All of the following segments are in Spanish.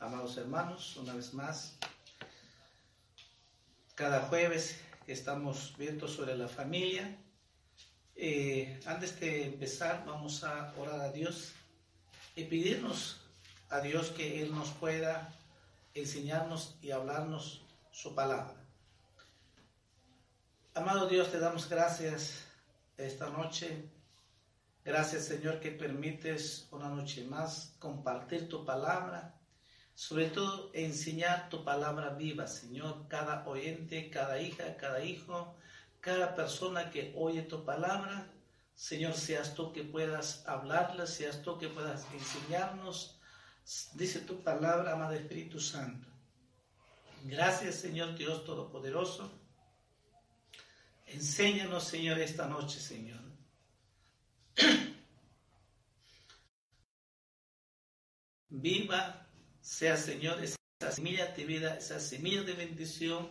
Amados hermanos, una vez más. Cada jueves estamos viendo sobre la familia. Eh, antes de empezar, vamos a orar a Dios y pedirnos a Dios que Él nos pueda enseñarnos y hablarnos su palabra. Amado Dios, te damos gracias esta noche. Gracias Señor que permites una noche más compartir tu palabra sobre todo enseñar tu palabra viva, Señor, cada oyente, cada hija, cada hijo, cada persona que oye tu palabra, Señor, seas tú que puedas hablarla, seas tú que puedas enseñarnos, dice tu palabra, amado Espíritu Santo. Gracias, Señor Dios Todopoderoso. Enséñanos, Señor, esta noche, Señor. Viva sea, Señor, esa semilla de vida, esa semilla de bendición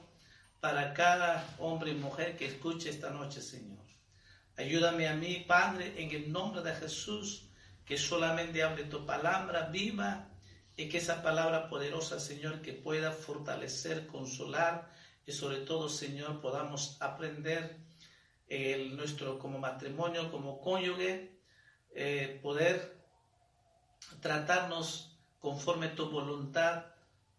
para cada hombre y mujer que escuche esta noche, Señor. Ayúdame a mí, Padre, en el nombre de Jesús, que solamente hable tu palabra viva y que esa palabra poderosa, Señor, que pueda fortalecer, consolar y sobre todo, Señor, podamos aprender el, nuestro como matrimonio, como cónyuge, eh, poder tratarnos conforme tu voluntad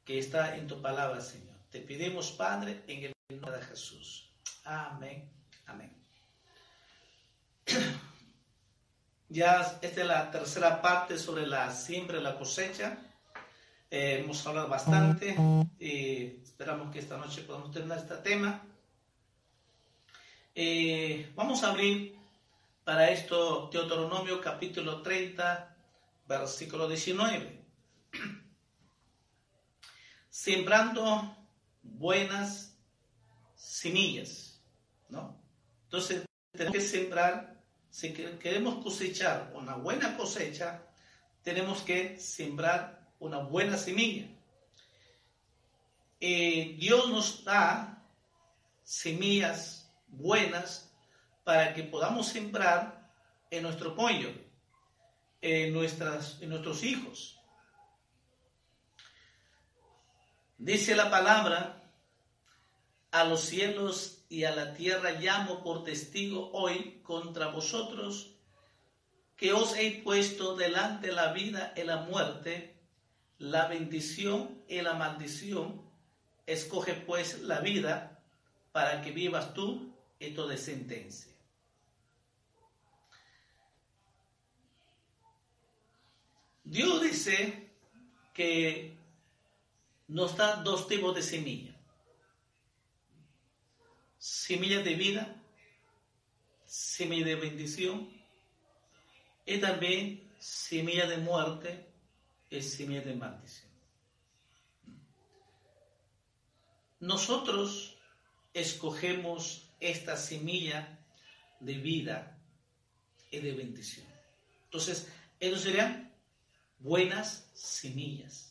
que está en tu palabra, Señor. Te pedimos, Padre, en el nombre de Jesús. Amén. Amén. Ya esta es la tercera parte sobre la siembra y la cosecha. Eh, hemos hablado bastante y esperamos que esta noche podamos terminar este tema. Eh, vamos a abrir para esto Deuteronomio capítulo 30, versículo 19 sembrando buenas semillas, ¿no? Entonces, tenemos que sembrar, si queremos cosechar una buena cosecha, tenemos que sembrar una buena semilla. Eh, Dios nos da semillas buenas para que podamos sembrar en nuestro pollo, en, nuestras, en nuestros hijos. Dice la palabra, a los cielos y a la tierra llamo por testigo hoy contra vosotros, que os he puesto delante la vida y la muerte, la bendición y la maldición. Escoge pues la vida para que vivas tú y tu descendencia. Dios dice que nos da dos tipos de semilla. Semilla de vida, semilla de bendición y también semilla de muerte y semilla de maldición. Nosotros escogemos esta semilla de vida y de bendición. Entonces, ellos serían buenas semillas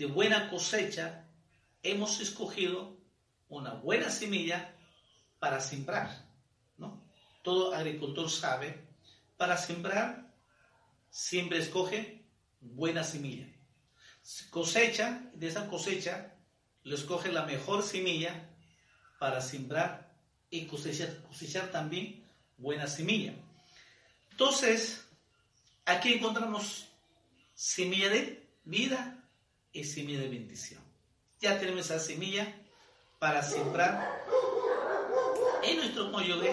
de buena cosecha, hemos escogido una buena semilla para sembrar. Todo agricultor sabe, para sembrar siempre escoge buena semilla. Cosecha, de esa cosecha, le escoge la mejor semilla para sembrar y cosechar, cosechar también buena semilla. Entonces, aquí encontramos semilla de vida y semilla de bendición. Ya tenemos esa semilla para sembrar en nuestro cónyuge,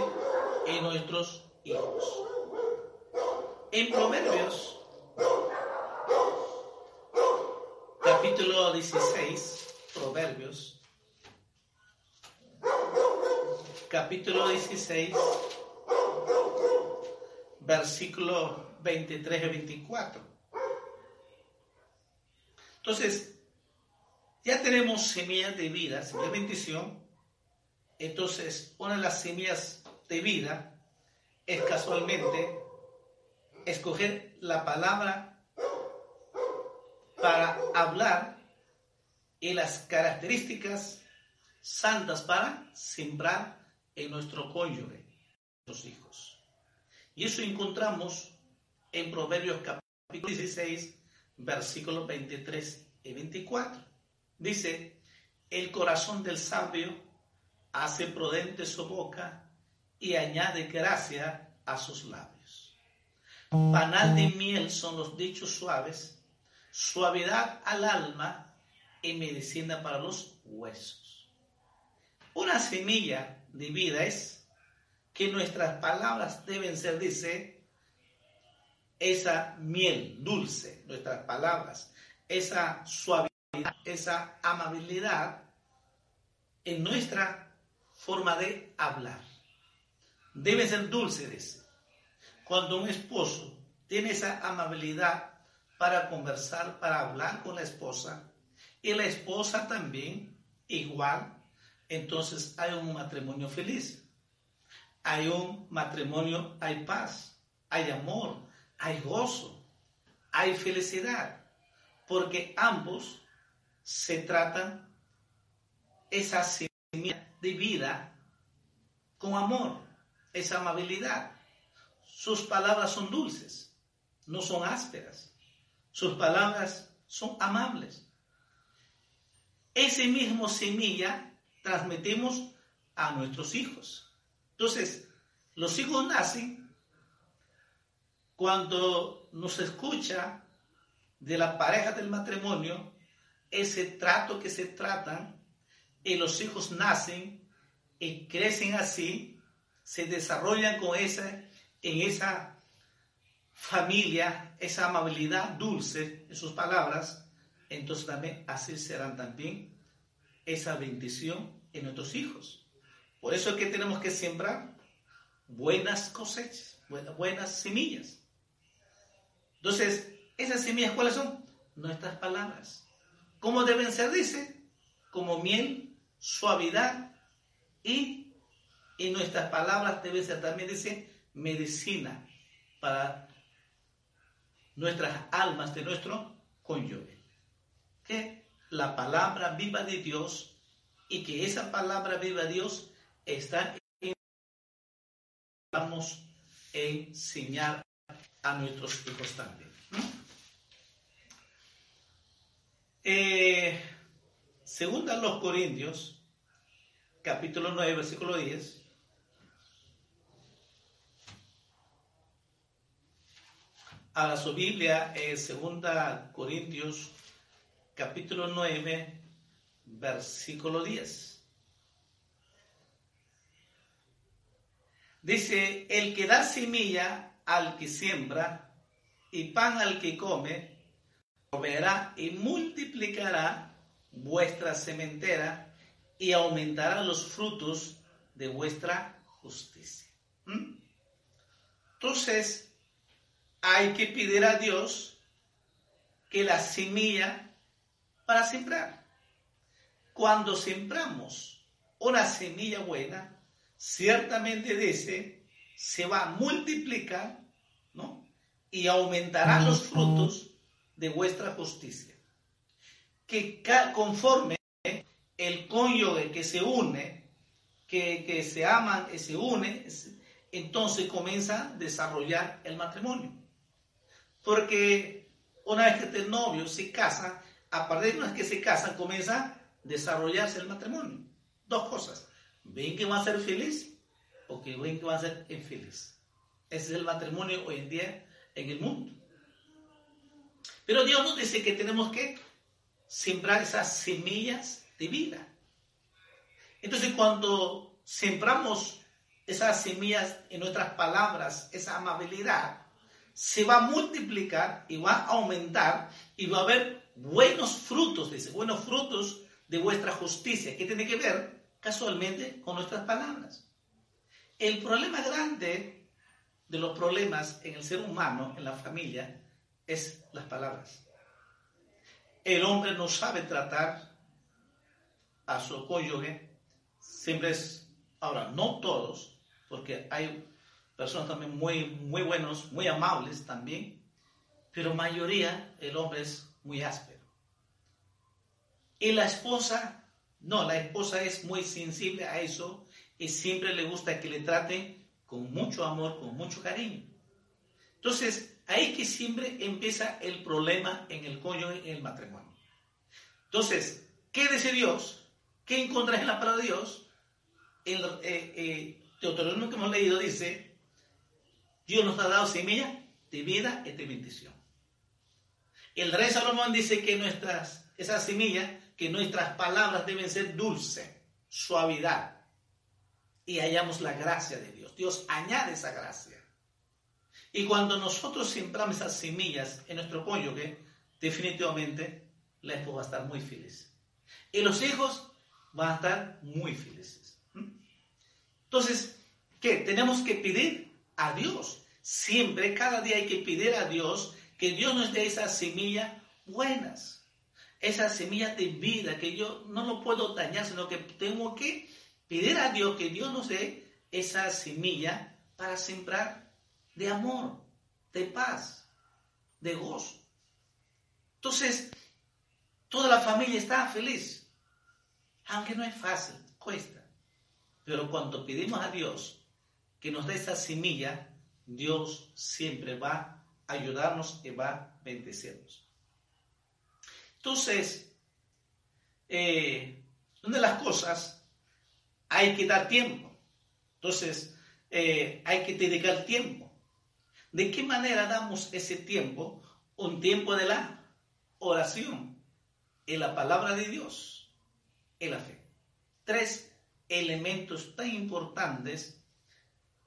en nuestros hijos. En Proverbios, capítulo 16, Proverbios, capítulo 16, versículo 23 y 24. Entonces, ya tenemos semillas de vida, semillas de bendición. Entonces, una de las semillas de vida es casualmente escoger la palabra para hablar y las características santas para sembrar en nuestro cónyuge, nuestros hijos. Y eso encontramos en Proverbios capítulo 16, versículos 23 y 24. Dice, el corazón del sabio hace prudente su boca y añade gracia a sus labios. Panal de miel son los dichos suaves, suavidad al alma y medicina para los huesos. Una semilla de vida es que nuestras palabras deben ser, dice, esa miel dulce, nuestras palabras, esa suavidad, esa amabilidad en nuestra forma de hablar. Debe ser dulce, dice. Cuando un esposo tiene esa amabilidad para conversar, para hablar con la esposa, y la esposa también igual, entonces hay un matrimonio feliz. Hay un matrimonio, hay paz, hay amor, hay gozo, hay felicidad, porque ambos se tratan esa semilla de vida con amor, esa amabilidad. Sus palabras son dulces, no son ásperas. Sus palabras son amables. Ese mismo semilla transmitimos a nuestros hijos. Entonces, los hijos nacen cuando nos escucha de la pareja del matrimonio, ese trato que se tratan, y los hijos nacen y crecen así, se desarrollan con esa, en esa familia, esa amabilidad dulce en sus palabras, entonces también así serán también esa bendición en nuestros hijos. Por eso es que tenemos que sembrar buenas cosechas, buenas semillas. Entonces, esas semillas, ¿cuáles son? Nuestras palabras. ¿Cómo deben ser? Dice, como miel, suavidad y en nuestras palabras debe ser también, dice, medicina para nuestras almas de nuestro cónyuge. Que la palabra viva de Dios y que esa palabra viva Dios está en vamos a enseñar a nuestros hijos también. Eh, segunda los Corintios, capítulo 9, versículo 10. A su Biblia, eh, segunda Corintios, capítulo 9, versículo 10. Dice, el que da semilla al que siembra y pan al que come, proveerá y multiplicará vuestra sementera y aumentará los frutos de vuestra justicia. ¿Mm? Entonces, hay que pedir a Dios que la semilla para sembrar. Cuando sembramos una semilla buena, ciertamente dice se va a multiplicar, ¿no? Y aumentarán los frutos de vuestra justicia. Que conforme el cónyuge que se une, que, que se aman y se une, entonces comienza a desarrollar el matrimonio. Porque una vez que el novio se casa, a partir de una vez que se casan, comienza a desarrollarse el matrimonio. Dos cosas. Ven que va a ser feliz o que ven que van a ser infelices. Ese es el matrimonio hoy en día en el mundo. Pero Dios nos dice que tenemos que sembrar esas semillas de vida. Entonces cuando sembramos esas semillas en nuestras palabras, esa amabilidad, se va a multiplicar y va a aumentar y va a haber buenos frutos, dice, buenos frutos de vuestra justicia, que tiene que ver casualmente con nuestras palabras. El problema grande de los problemas en el ser humano, en la familia, es las palabras. El hombre no sabe tratar a su cónyuge, siempre es, ahora, no todos, porque hay personas también muy, muy buenos, muy amables también, pero mayoría el hombre es muy áspero. Y la esposa, no, la esposa es muy sensible a eso y siempre le gusta que le traten con mucho amor, con mucho cariño. Entonces, ahí que siempre empieza el problema en el cónyuge, en el matrimonio. Entonces, ¿qué dice Dios? ¿Qué encuentras en la palabra de Dios? El eh, eh, que hemos leído dice, Dios nos ha dado semilla de vida y de bendición. El rey Salomón dice que nuestras, esa semilla, que nuestras palabras deben ser dulce, suavidad. Y hallamos la gracia de Dios. Dios añade esa gracia. Y cuando nosotros sembramos esas semillas en nuestro cónyuge, definitivamente la esposa va a estar muy feliz. Y los hijos van a estar muy felices. ¿Mm? Entonces, ¿qué? Tenemos que pedir a Dios. Siempre, cada día hay que pedir a Dios que Dios nos dé esas semillas buenas, esas semillas de vida, que yo no lo puedo dañar, sino que tengo que pedir a Dios que Dios nos dé esa semilla para sembrar de amor, de paz, de gozo. Entonces, toda la familia está feliz, aunque no es fácil, cuesta. Pero cuando pedimos a Dios que nos dé esa semilla, Dios siempre va a ayudarnos y va a bendecirnos. Entonces, eh, una de las cosas, hay que dar tiempo. Entonces, eh, hay que dedicar tiempo. ¿De qué manera damos ese tiempo? Un tiempo de la oración, en la palabra de Dios, en la fe. Tres elementos tan importantes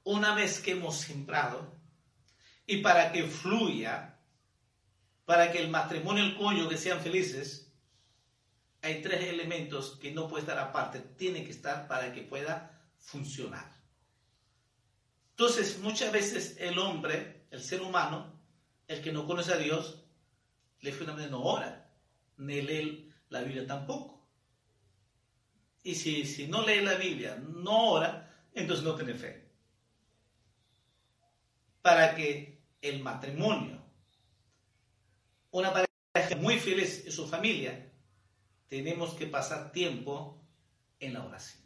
una vez que hemos sembrado y para que fluya, para que el matrimonio y el cónyuge sean felices, hay tres elementos que no puede estar aparte, tiene que estar para que pueda funcionar. Entonces, muchas veces el hombre, el ser humano, el que no conoce a Dios, le finalmente no ora, ni lee la Biblia tampoco. Y si, si no lee la Biblia, no ora, entonces no tiene fe para que el matrimonio, una pareja muy feliz y su familia, tenemos que pasar tiempo en la oración.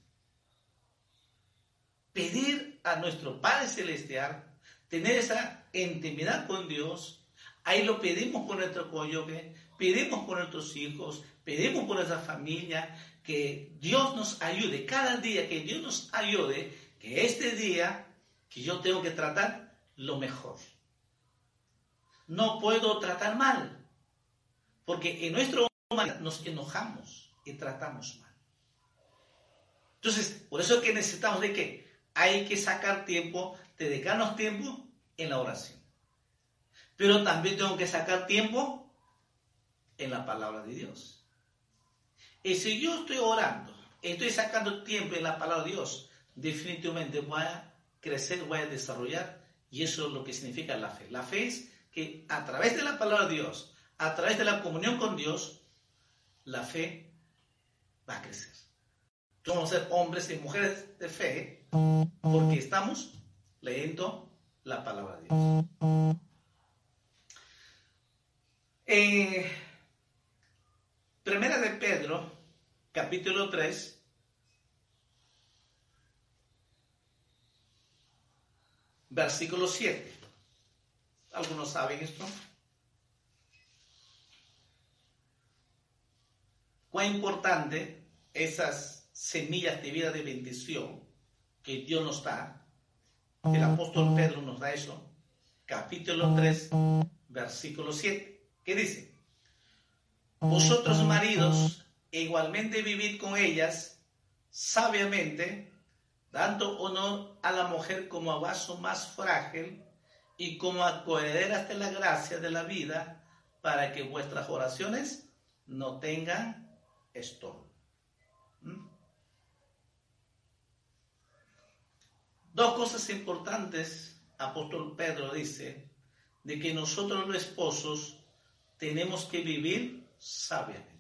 Pedir a nuestro Padre Celestial, tener esa intimidad con Dios, ahí lo pedimos por nuestro cónyuge, pedimos por nuestros hijos, pedimos por nuestra familia, que Dios nos ayude, cada día que Dios nos ayude, que este día que yo tengo que tratar lo mejor. No puedo tratar mal, porque en nuestro humanidad nos enojamos y tratamos mal. Entonces, por eso es que necesitamos de que hay que sacar tiempo, dedicarnos tiempo en la oración. Pero también tengo que sacar tiempo en la palabra de Dios. Y si yo estoy orando, estoy sacando tiempo en la palabra de Dios, definitivamente voy a crecer, voy a desarrollar y eso es lo que significa la fe. La fe es que a través de la palabra de Dios, a través de la comunión con Dios, la fe va a crecer. Vamos a ser hombres y mujeres de fe porque estamos leyendo la palabra de Dios. Eh, primera de Pedro, capítulo 3, versículo 7. ¿Algunos saben esto? Cuán importante esas semillas de vida de bendición que Dios nos da. El apóstol Pedro nos da eso. Capítulo 3, versículo 7. ¿Qué dice? Vosotros maridos, igualmente vivid con ellas sabiamente, dando honor a la mujer como a vaso más frágil y como acohederas de la gracia de la vida, para que vuestras oraciones no tengan estorbo. ¿Mm? Dos cosas importantes, apóstol Pedro dice, de que nosotros los esposos tenemos que vivir sabiamente.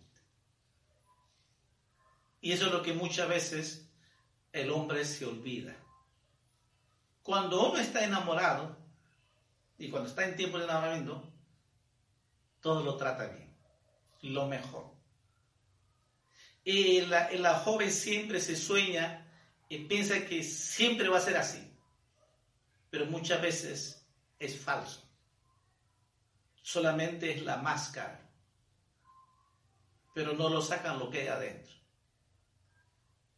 Y eso es lo que muchas veces el hombre se olvida. Cuando uno está enamorado y cuando está en tiempo de enamoramiento, todo lo trata bien, lo mejor. Y la, la joven siempre se sueña y piensa que siempre va a ser así, pero muchas veces es falso. Solamente es la máscara, pero no lo sacan lo que hay adentro.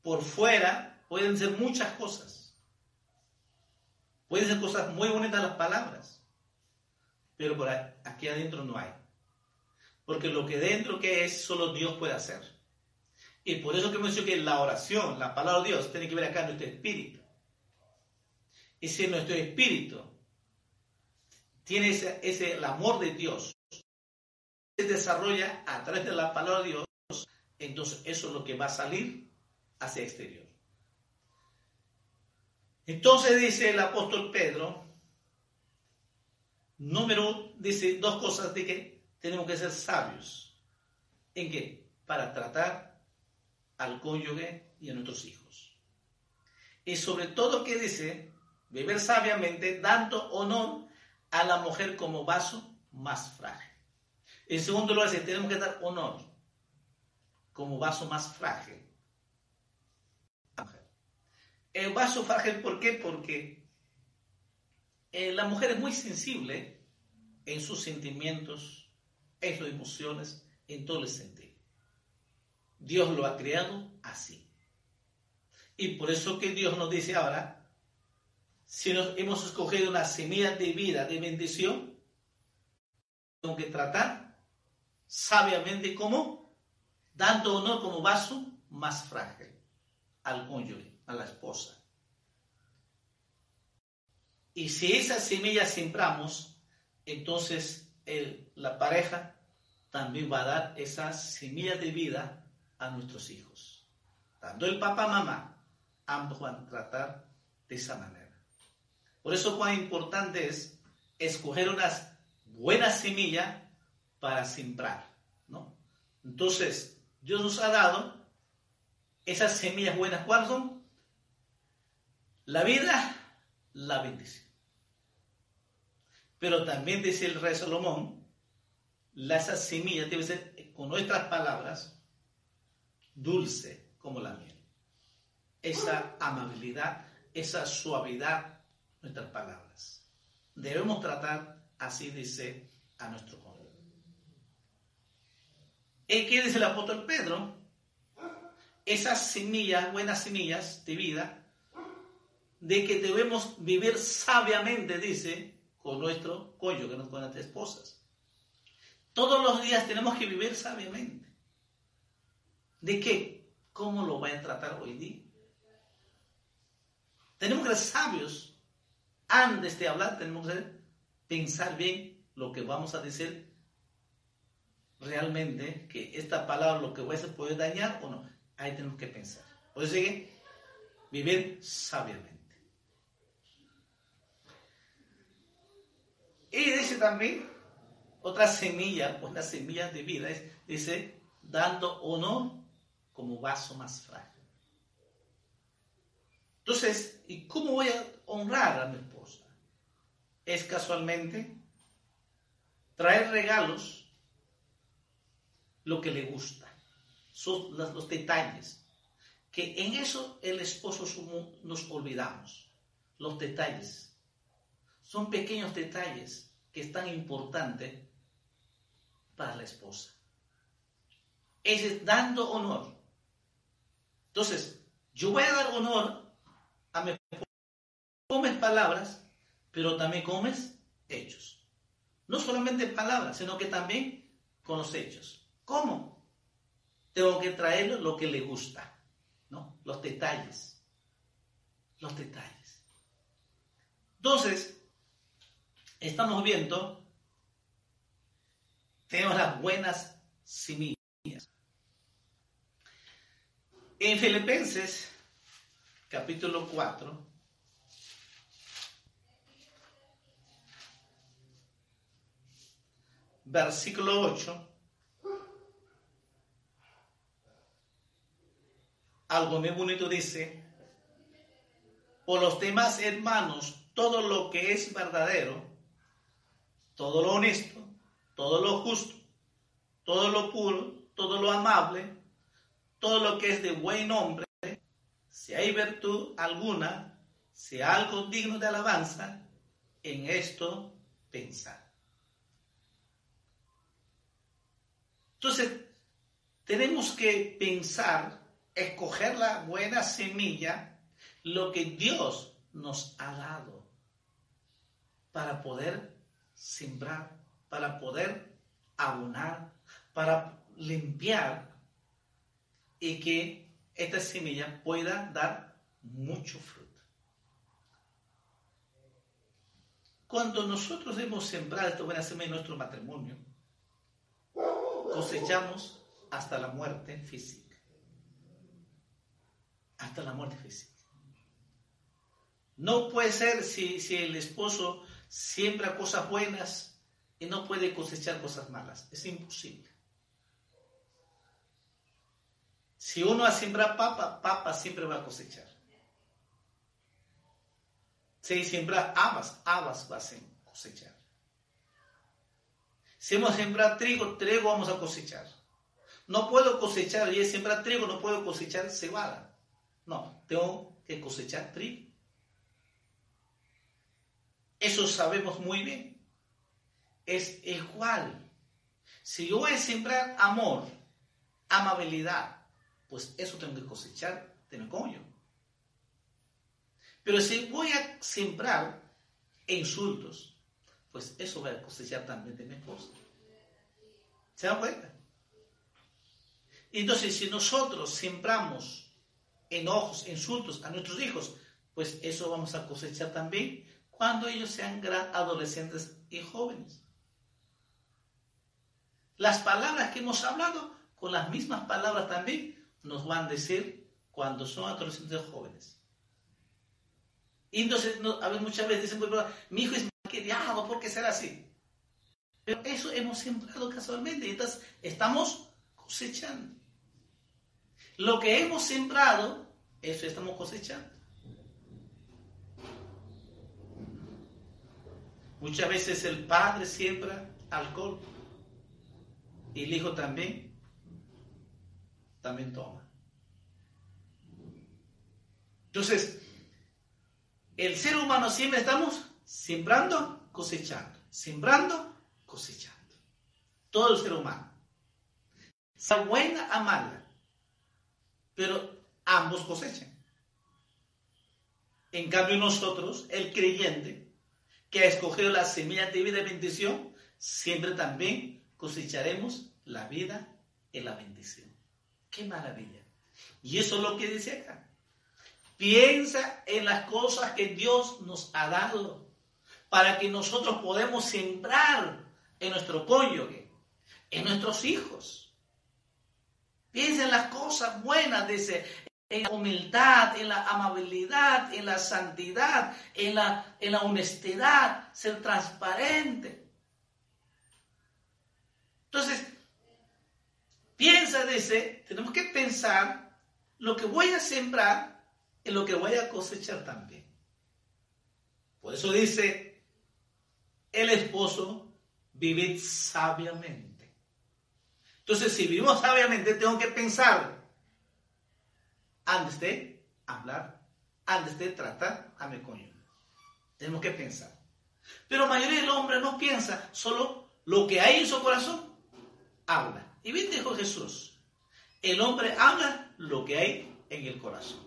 Por fuera pueden ser muchas cosas. Pueden ser cosas muy bonitas las palabras, pero por aquí adentro no hay. Porque lo que dentro que es, solo Dios puede hacer. Y por eso que hemos dicho que la oración, la palabra de Dios, tiene que ver acá en nuestro espíritu. Y si nuestro espíritu tiene ese, ese el amor de Dios, se desarrolla a través de la palabra de Dios, entonces eso es lo que va a salir hacia el exterior. Entonces dice el apóstol Pedro, número, dice dos cosas de que tenemos que ser sabios. ¿En qué? Para tratar al cónyuge y a nuestros hijos. Y sobre todo que dice, beber sabiamente, dando honor a la mujer como vaso más frágil. En segundo lugar, dice, tenemos que dar honor como vaso más frágil. El vaso frágil, ¿por qué? Porque eh, la mujer es muy sensible en sus sentimientos, en sus emociones, en todo el sentido. Dios lo ha creado así. Y por eso que Dios nos dice ahora, si nos hemos escogido una semilla de vida, de bendición, tengo que tratar sabiamente como dando honor como vaso más frágil al cónyuge a la esposa. Y si esa semilla sembramos, entonces la pareja también va a dar esa semilla de vida a nuestros hijos. Tanto el papá, mamá, ambos van a tratar de esa manera. Por eso cuán importante es escoger unas buenas semillas para sembrar, ¿no? Entonces, Dios nos ha dado esas semillas buenas, ¿cuáles son? La vida, la bendición. Pero también dice el rey Salomón, la, esa semilla debe ser, con nuestras palabras, dulce como la miel. Esa amabilidad, esa suavidad, nuestras palabras. Debemos tratar, así dice, a nuestro cónyuge. ¿Y qué dice el apóstol Pedro? Esas semillas, buenas semillas de vida, de que debemos vivir sabiamente, dice, con nuestro cónyuge, con nuestras esposas. Todos los días tenemos que vivir sabiamente. ¿De qué? ¿Cómo lo voy a tratar hoy día? Tenemos que ser sabios. Antes de hablar, tenemos que pensar bien lo que vamos a decir realmente, que esta palabra lo que voy a hacer puede dañar o no. Ahí tenemos que pensar. Por eso sigue, vivir sabiamente. Y dice también, otra semilla, una semilla de vida, dice, dando honor como vaso más frágil. Entonces, ¿y cómo voy a honrar a mi esposa? Es casualmente traer regalos, lo que le gusta, son los detalles. Que en eso el esposo nos olvidamos, los detalles. Son pequeños detalles que es tan importante para la esposa. Es dando honor. Entonces, yo voy a dar honor a esposa. Comes palabras, pero también comes hechos. No solamente palabras, sino que también con los hechos. ¿Cómo? Tengo que traerle lo que le gusta, ¿no? Los detalles. Los detalles. Entonces, estamos viendo, tenemos las buenas semillas. En Filipenses, capítulo 4, versículo 8, algo muy bonito dice, por los demás hermanos, todo lo que es verdadero, todo lo honesto, todo lo justo, todo lo puro, todo lo amable, todo lo que es de buen nombre, si hay virtud alguna, si hay algo digno de alabanza, en esto pensar. Entonces, tenemos que pensar, escoger la buena semilla, lo que Dios nos ha dado para poder sembrar, para poder abonar, para limpiar y que esta semilla pueda dar mucho fruto. Cuando nosotros hemos sembrado esta buena semilla en nuestro matrimonio, cosechamos hasta la muerte física. Hasta la muerte física. No puede ser si, si el esposo siembra cosas buenas y no puede cosechar cosas malas. Es imposible. Si uno ha sembrado papa, papa siempre va a cosechar. Si siembra habas, habas va a cosechar. Si hemos sembrado trigo, trigo vamos a cosechar. No puedo cosechar, y sembrar trigo, no puedo cosechar cebada. No, tengo que cosechar trigo. Eso sabemos muy bien. Es igual. Si yo voy a sembrar amor, amabilidad, pues eso tengo que cosechar de mi coño. Pero si voy a sembrar insultos, pues eso va a cosechar también de mi esposa. ¿Se dan cuenta? Entonces, si nosotros sembramos enojos, insultos a nuestros hijos, pues eso vamos a cosechar también cuando ellos sean adolescentes y jóvenes. Las palabras que hemos hablado, con las mismas palabras también, nos van a decir cuando son adolescentes jóvenes. Y entonces, a ver, muchas veces dicen, mi hijo es diablo, ¿por qué será así? Pero eso hemos sembrado casualmente y entonces estamos cosechando. Lo que hemos sembrado, eso estamos cosechando. Muchas veces el padre siembra alcohol y el hijo también, también toma. Entonces, el ser humano siempre estamos sembrando, cosechando, sembrando, cosechando. Todo el ser humano. Sea buena a mala, pero ambos cosechan. En cambio nosotros, el creyente, que ha escogido la semilla de vida y bendición, siempre también cosecharemos la vida y la bendición. ¡Qué maravilla! Y eso es lo que dice acá. Piensa en las cosas que Dios nos ha dado para que nosotros podamos sembrar en nuestro cónyuge, en nuestros hijos. Piensa en las cosas buenas, dice, en la humildad, en la amabilidad, en la santidad, en la, en la honestidad, ser transparente. Entonces, piensa, dice, tenemos que pensar lo que voy a sembrar y lo que voy a cosechar también. Por eso dice el esposo, vive sabiamente. Entonces, si vivimos sabiamente, tengo que pensar antes de hablar, antes de tratar a mi cónyuge. Tenemos que pensar. Pero la mayoría del hombre no piensa, solo lo que hay en su corazón, habla. Y bien dijo Jesús, el hombre habla lo que hay en el corazón.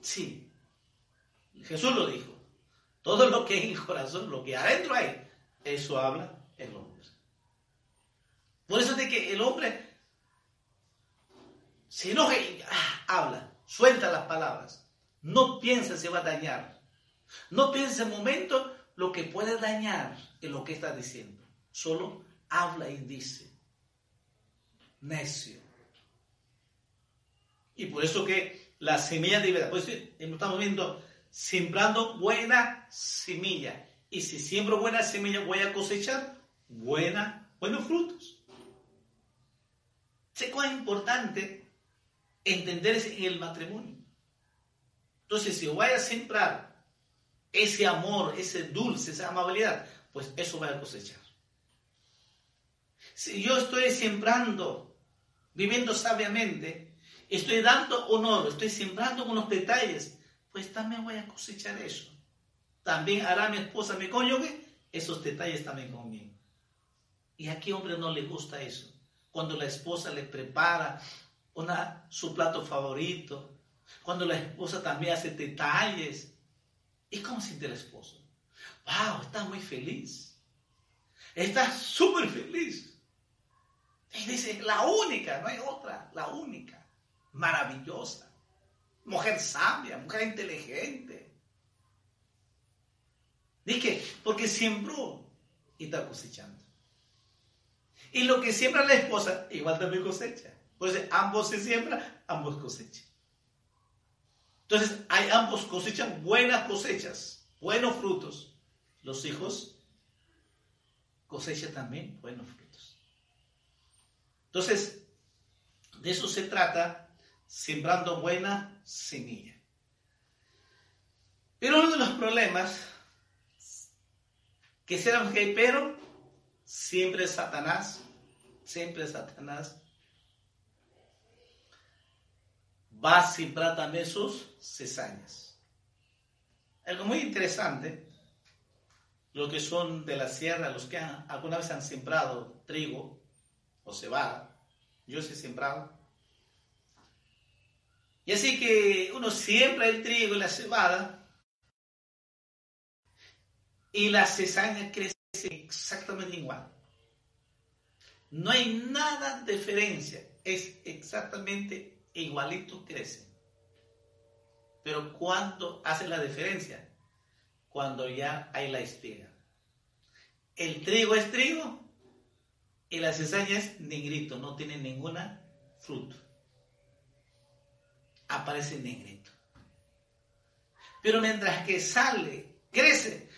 Sí, Jesús lo dijo. Todo lo que hay en el corazón, lo que adentro hay, eso habla el hombre. Por eso es de que el hombre se enoja y ah, habla, suelta las palabras. No piensa si va a dañar. No piensa en momento lo que puede dañar en lo que está diciendo. Solo habla y dice. Necio. Y por eso que la semilla de vida, pues estamos viendo, sembrando buena semilla. Y si siembro buena semilla, voy a cosechar buena, buenos frutos. Sé cuán importante entender en el matrimonio. Entonces, si voy a sembrar ese amor, ese dulce, esa amabilidad, pues eso voy a cosechar. Si yo estoy sembrando, viviendo sabiamente, estoy dando honor, estoy sembrando con los detalles, pues también voy a cosechar eso. También hará mi esposa, mi cónyuge, esos detalles también conmigo. ¿Y a qué hombre no le gusta eso? Cuando la esposa le prepara una, su plato favorito, cuando la esposa también hace detalles. ¿Y cómo siente el esposo? ¡Wow! Está muy feliz. Está súper feliz. Y dice, la única, no hay otra, la única. Maravillosa. Mujer sabia, mujer inteligente. Dije, porque sembró y está cosechando. Y lo que siembra la esposa, igual también cosecha. Pues ambos se siembran, ambos cosechan. Entonces, hay ambos cosechan buenas cosechas, buenos frutos. Los hijos cosechan también buenos frutos. Entonces, de eso se trata, sembrando buena semilla. Pero uno de los problemas que será que pero siempre Satanás, siempre Satanás va a sembrar también sus cesañas. Algo muy interesante, los que son de la sierra, los que alguna vez han sembrado trigo o cebada, yo he sembrado. Y así que uno siembra el trigo y la cebada y la cesaña crece exactamente igual. No hay nada de diferencia, es exactamente igualitos crecen. Pero ¿cuándo hace la diferencia? Cuando ya hay la espiga. El trigo es trigo y la cizaña es negrito, no tiene ninguna fruto. Aparece negrito. Pero mientras que sale, crece,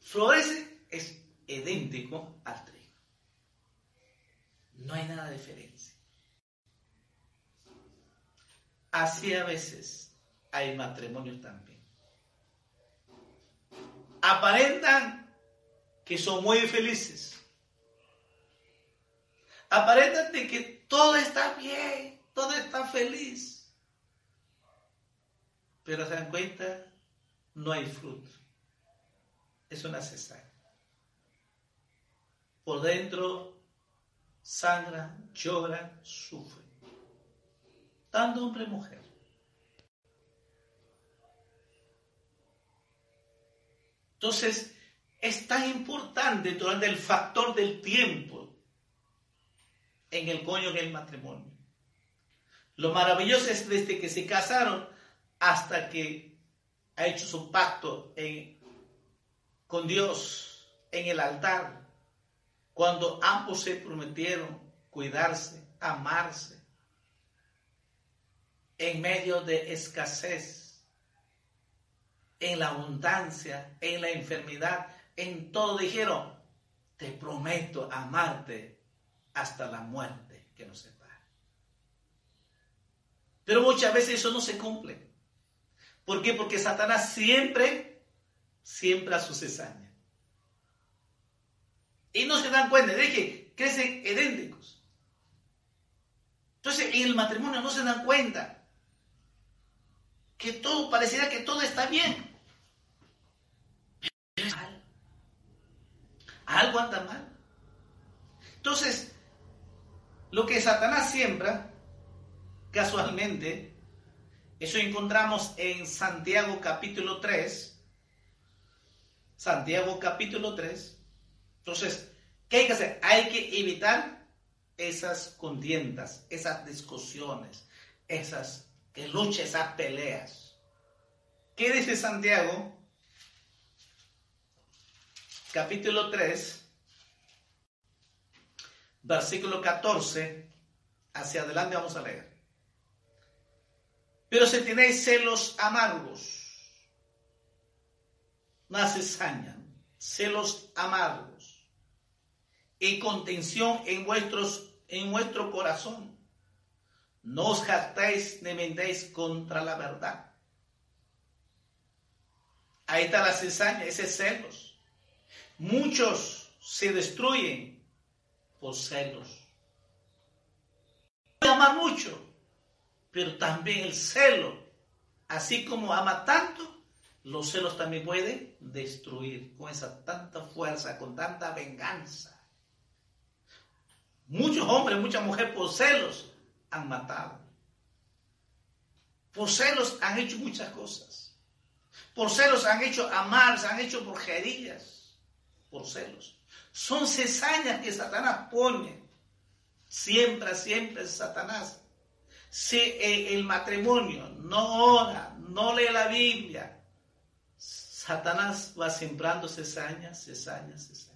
florece, es idéntico al trigo. No hay nada diferencia. Así a veces hay matrimonios también. Aparentan que son muy felices. Aparentan de que todo está bien, todo está feliz. Pero se dan cuenta, no hay fruto. Es una cesárea. Por dentro sangran, lloran, sufren tanto hombre y mujer. Entonces, es tan importante durante el factor del tiempo en el coño en el matrimonio. Lo maravilloso es desde que se casaron hasta que ha hecho su pacto con Dios en el altar, cuando ambos se prometieron cuidarse, amarse, en medio de escasez, en la abundancia, en la enfermedad, en todo dijeron, te prometo amarte hasta la muerte que nos separe. Pero muchas veces eso no se cumple. ¿Por qué? Porque Satanás siempre, siempre a su cesaña. Y no se dan cuenta de que crecen idénticos. Entonces, en el matrimonio no se dan cuenta que todo pareciera que todo está bien. Pero. Algo anda mal. Entonces, lo que Satanás siembra, casualmente, eso encontramos en Santiago capítulo 3. Santiago capítulo 3. Entonces, ¿qué hay que hacer? Hay que evitar esas contiendas, esas discusiones, esas que lucha, esas peleas. ¿Qué dice Santiago? Capítulo 3, versículo 14, hacia adelante vamos a leer. Pero si tenéis celos amargos, no cizaña, celos amargos y contención en, vuestros, en vuestro corazón, no os jactéis ni mentéis contra la verdad. Ahí está la cizaña, ese celos. Muchos se destruyen por celos. Ama mucho, pero también el celo, así como ama tanto, los celos también pueden destruir con esa tanta fuerza, con tanta venganza. Muchos hombres, muchas mujeres por celos han matado. Por celos han hecho muchas cosas. Por celos han hecho amar, se han hecho porquerías. Por celos. Son cesañas que Satanás pone. Siempre, siempre Satanás. Si el matrimonio no ora, no lee la Biblia, Satanás va sembrando cesañas, cesañas, cesañas.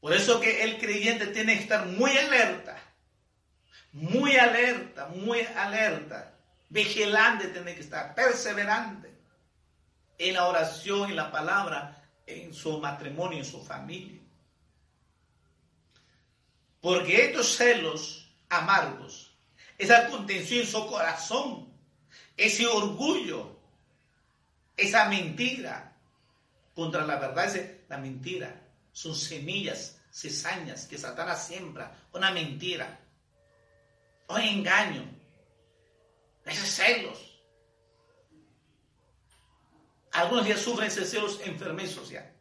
Por eso que el creyente tiene que estar muy alerta, muy alerta, muy alerta, vigilante tiene que estar, perseverante en la oración, en la palabra, en su matrimonio, en su familia. Porque estos celos amargos, esa contención en su corazón, ese orgullo, esa mentira contra la verdad, la mentira son semillas, cizañas que Satanás siembra, una mentira, un engaño, esos celos. Algunos ya sufren celos enfermizos ya.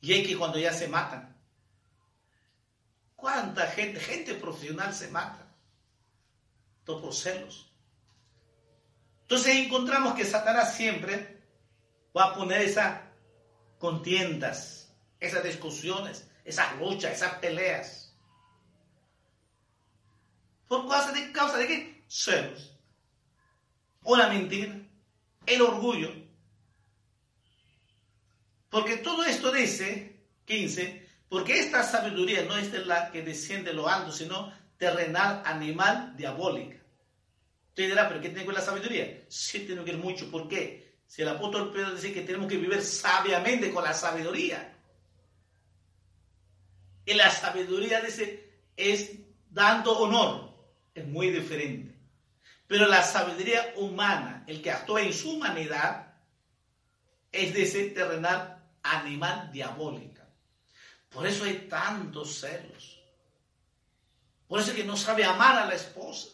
Y hay que cuando ya se matan. ¿Cuánta gente, gente profesional se mata? Todo por celos. Entonces encontramos que Satanás siempre va a poner esas contiendas, esas discusiones, esas luchas, esas peleas. ¿Por causa de, causa de qué? Celos. O la mentira, el orgullo. Porque todo esto dice, 15, porque esta sabiduría no es de la que desciende de lo alto, sino terrenal, animal, diabólica. Usted dirá, ¿pero qué ver la sabiduría? Sí, tiene que ver mucho. ¿Por qué? Si el apóstol Pedro dice que tenemos que vivir sabiamente con la sabiduría. Y la sabiduría dice es dando honor. Es muy diferente. Pero la sabiduría humana, el que actúa en su humanidad, es de ese terrenal animal diabólica. Por eso hay tantos celos. Por eso es que no sabe amar a la esposa.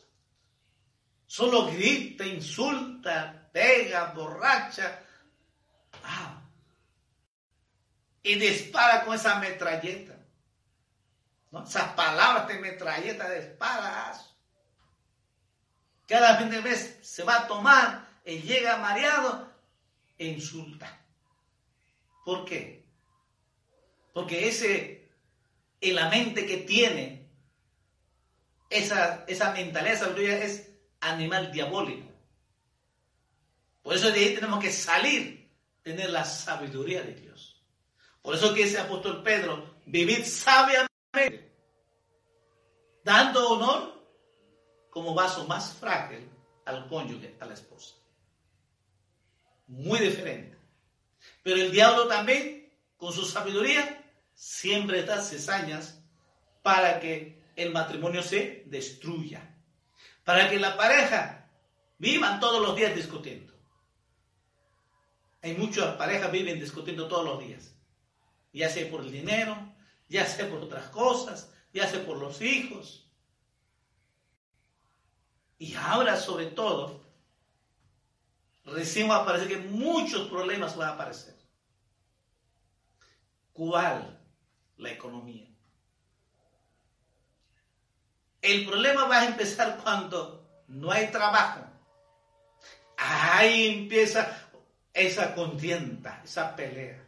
Solo grita, insulta, pega, borracha. Ah. Y dispara con esa metralleta. Esas palabras de metralleta de espadas. Cada vez se va a tomar y llega mareado e insulta. ¿Por qué? Porque ese, en la mente que tiene, esa, esa mentalidad, es animal diabólico. Por eso de ahí tenemos que salir, tener la sabiduría de Dios. Por eso que ese apóstol Pedro, vivir sabiamente dando honor como vaso más frágil al cónyuge, a la esposa. Muy diferente. Pero el diablo también, con su sabiduría, siempre da cesañas para que el matrimonio se destruya. Para que la pareja vivan todos los días discutiendo. Hay muchas parejas viven discutiendo todos los días. Ya sea por el dinero, ya sea por otras cosas, ya sea por los hijos. Y ahora sobre todo, recién va a aparecer que muchos problemas van a aparecer. ¿Cuál? La economía. El problema va a empezar cuando no hay trabajo. Ahí empieza esa contienda, esa pelea.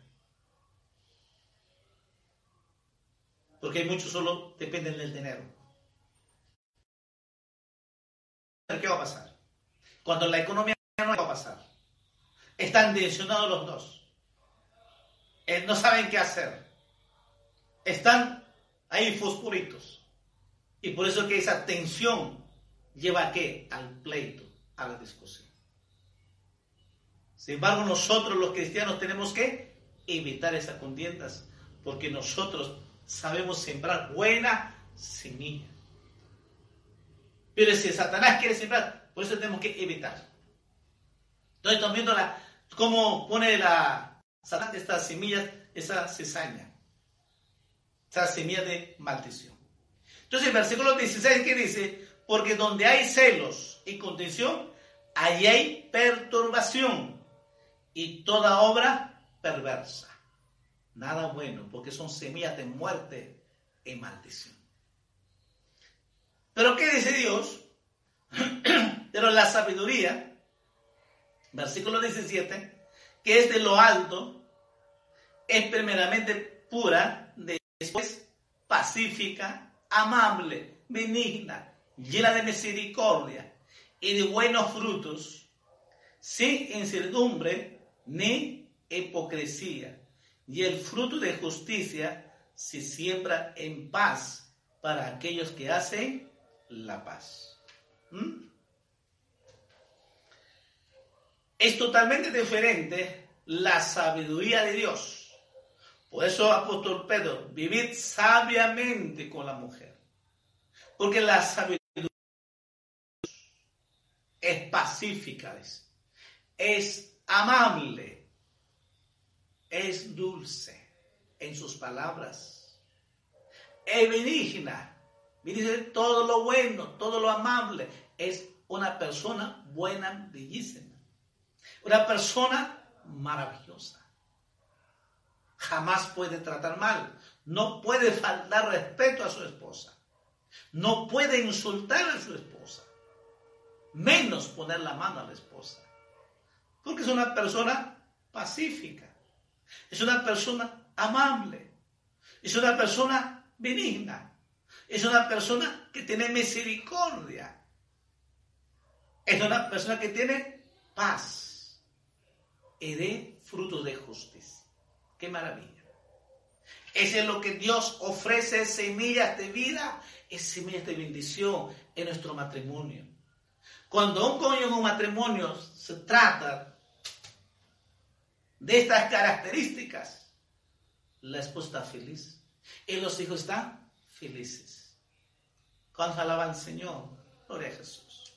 Porque hay muchos solo dependen del dinero. ¿Qué va a pasar? Cuando la economía no va a pasar. Están tensionados los dos. Eh, no saben qué hacer. Están ahí fosforitos. Y por eso que esa tensión lleva a qué? Al pleito, a la discusión. Sin embargo, nosotros los cristianos tenemos que evitar esas contiendas, porque nosotros sabemos sembrar buena semilla. Pero si Satanás quiere sembrar, por eso tenemos que evitar. Entonces estamos viendo la, cómo pone la Estas semillas, esa cizaña, esa semilla de maldición. Entonces el versículo 16 que dice, porque donde hay celos y contención, ahí hay perturbación y toda obra perversa. Nada bueno, porque son semillas de muerte y maldición. Pero ¿qué dice Dios? Pero la sabiduría, versículo 17, que es de lo alto, es primeramente pura, después pacífica, amable, benigna, llena de misericordia y de buenos frutos, sin incertidumbre ni hipocresía. Y el fruto de justicia se siembra en paz para aquellos que hacen la paz. ¿Mm? Es totalmente diferente la sabiduría de Dios. Por eso, apóstol Pedro, vivid sabiamente con la mujer. Porque la sabiduría es pacífica, es amable, es dulce en sus palabras, es benigna, dice todo lo bueno, todo lo amable, es una persona buena, bellísima, una persona maravillosa. Jamás puede tratar mal, no puede faltar respeto a su esposa, no puede insultar a su esposa. Menos poner la mano a la esposa. Porque es una persona pacífica, es una persona amable, es una persona benigna, es una persona que tiene misericordia, es una persona que tiene paz y de frutos de justicia. Qué maravilla. Ese es lo que Dios ofrece, semillas de vida, semillas de bendición en nuestro matrimonio. Cuando un cónyuge matrimonio se trata de estas características, la esposa está feliz y los hijos están felices. Cuando alaban al Señor, gloria a Jesús.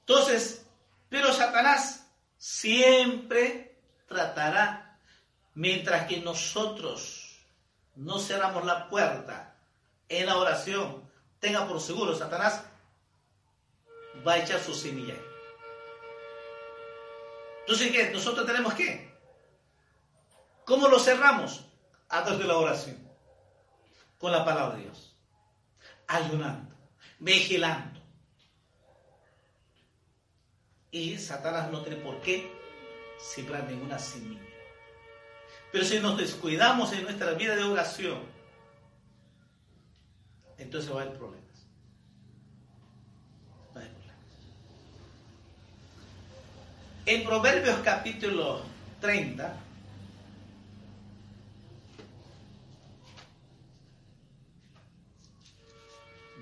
Entonces, pero Satanás siempre tratará, mientras que nosotros no cerramos la puerta en la oración, tenga por seguro, Satanás va a echar su semilla. Entonces, ¿qué? Nosotros tenemos que. ¿Cómo lo cerramos? A través de la oración. Con la palabra de Dios. Ayunando. Vigilando. Y Satanás no tiene por qué sembrar ninguna semilla. Pero si nos descuidamos en nuestra vida de oración, entonces va a haber problema. En Proverbios capítulo 30,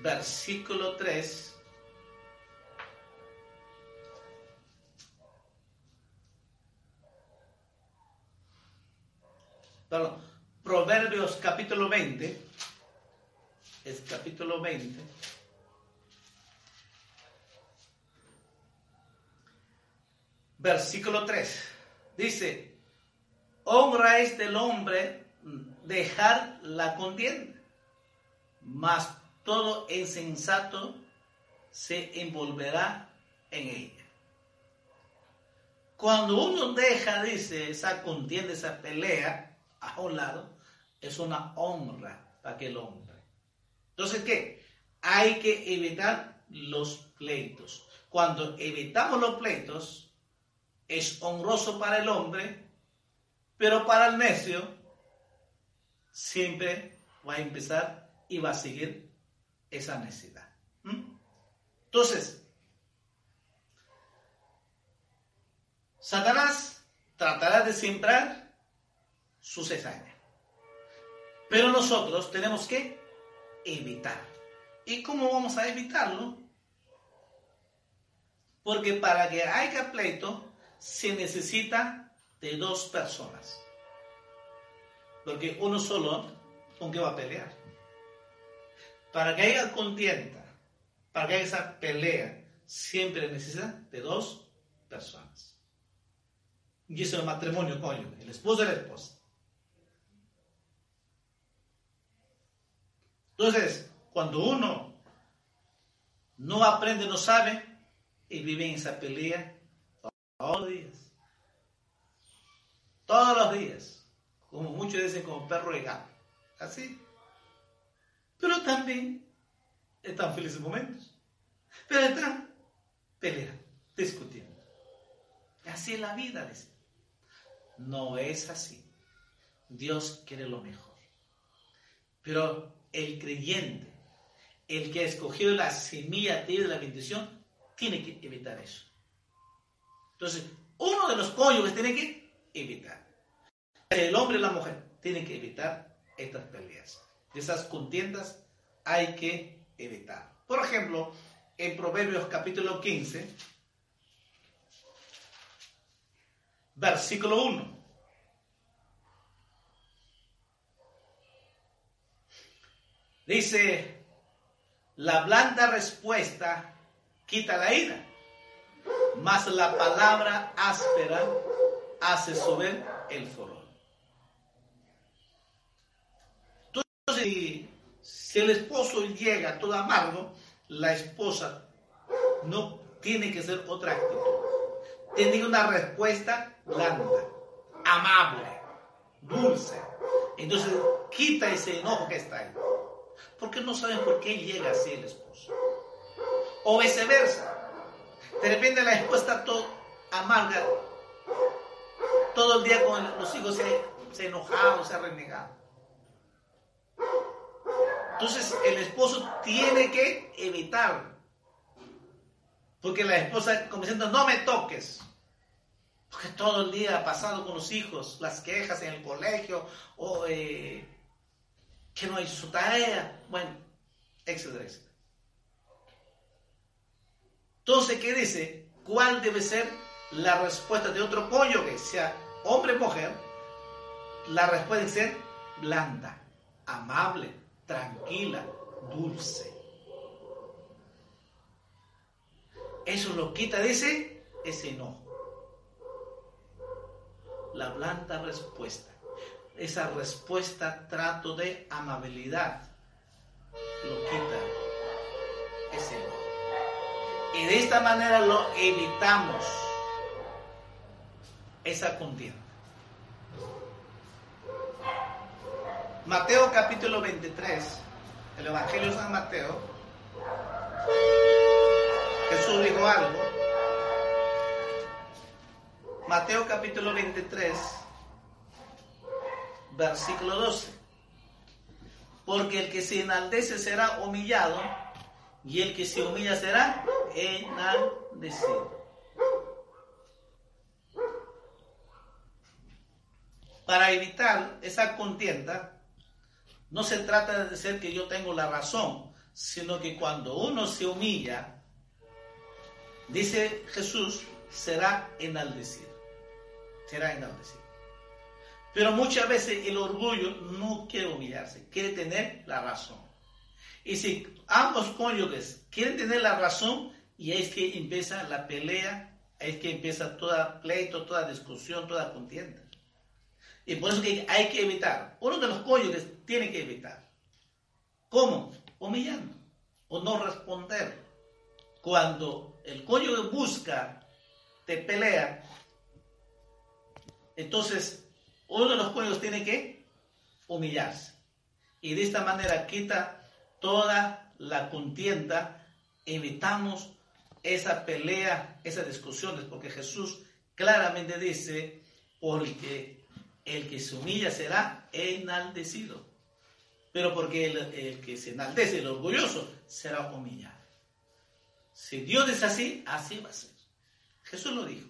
versículo 3, Proverbios capítulo 20, es capítulo 20, versículo 3. Dice, honra es del hombre dejar la contienda, mas todo insensato se envolverá en ella. Cuando uno deja, dice, esa contienda, esa pelea a un lado, es una honra para aquel hombre. Entonces, ¿qué? Hay que evitar los pleitos. Cuando evitamos los pleitos, es honroso para el hombre, pero para el necio siempre va a empezar y va a seguir esa necesidad. Entonces, Satanás tratará de sembrar su cesárea. Pero nosotros tenemos que evitar. ¿Y cómo vamos a evitarlo? Porque para que haya pleito se necesita de dos personas. Porque uno solo, ¿con qué va a pelear? Para que haya contienda, para que haya esa pelea, siempre necesita de dos personas. Y eso es el matrimonio cónyuge, el esposo y la esposa. Entonces, cuando uno no aprende, no sabe, y vive en esa pelea todos los días. Todos los días. Como muchos dicen, como perro y gato. Así. Pero también están felices momentos. Pero están peleando, discutiendo. Así es la vida, dice. No es así. Dios quiere lo mejor. Pero el creyente, el que ha escogido la semilla de la bendición, tiene que evitar eso. Entonces, uno de los cónyuges tiene que evitar. El hombre y la mujer tienen que evitar estas peleas. Esas contiendas hay que evitar. Por ejemplo, en Proverbios capítulo 15, versículo 1. Dice, la blanda respuesta quita la ira, mas la palabra áspera hace subir el furor. Entonces, si el esposo llega todo amargo, la esposa no tiene que ser otra actitud. Tiene una respuesta blanda, amable, dulce. Entonces, quita ese enojo que está ahí. Porque no saben por qué llega así el esposo. O viceversa. De repente la esposa todo amarga, todo el día con los hijos se, se enojado, se renegado. Entonces el esposo tiene que evitar. Porque la esposa como diciendo, no me toques. Porque todo el día ha pasado con los hijos, las quejas en el colegio, o eh, que no hay su tarea, bueno, etcétera, etcétera. Entonces, ¿qué dice? ¿Cuál debe ser la respuesta de otro pollo que sea hombre o mujer? La respuesta debe ser blanda, amable, tranquila, dulce. Eso lo quita, dice, ese enojo. La blanda respuesta. Esa respuesta, trato de amabilidad, lo quita ese enojo. Y de esta manera lo evitamos esa contienda. Mateo capítulo 23, el Evangelio de San Mateo, Jesús dijo algo. Mateo capítulo 23, versículo 12. Porque el que se enaldece será humillado y el que se humilla será enaldecido. Para evitar esa contienda, no se trata de decir que yo tengo la razón, sino que cuando uno se humilla, dice Jesús, será enaldecido. Será enaldecido. Pero muchas veces el orgullo no quiere humillarse, quiere tener la razón. Y si ambos cónyuges quieren tener la razón, y es que empieza la pelea, es que empieza toda pleito, toda discusión, toda contienda. Y por eso que hay que evitar. Uno de los cónyuges tiene que evitar. ¿Cómo? Humillando o no responder. Cuando el cónyuge busca, te pelea, entonces uno de los cónyuges tiene que humillarse. Y de esta manera quita toda la contienda, evitamos esa pelea, esas discusiones, porque Jesús claramente dice, porque el que se humilla será enaldecido. Pero porque el, el que se enaldece, el orgulloso, será humillado. Si Dios es así, así va a ser. Jesús lo dijo.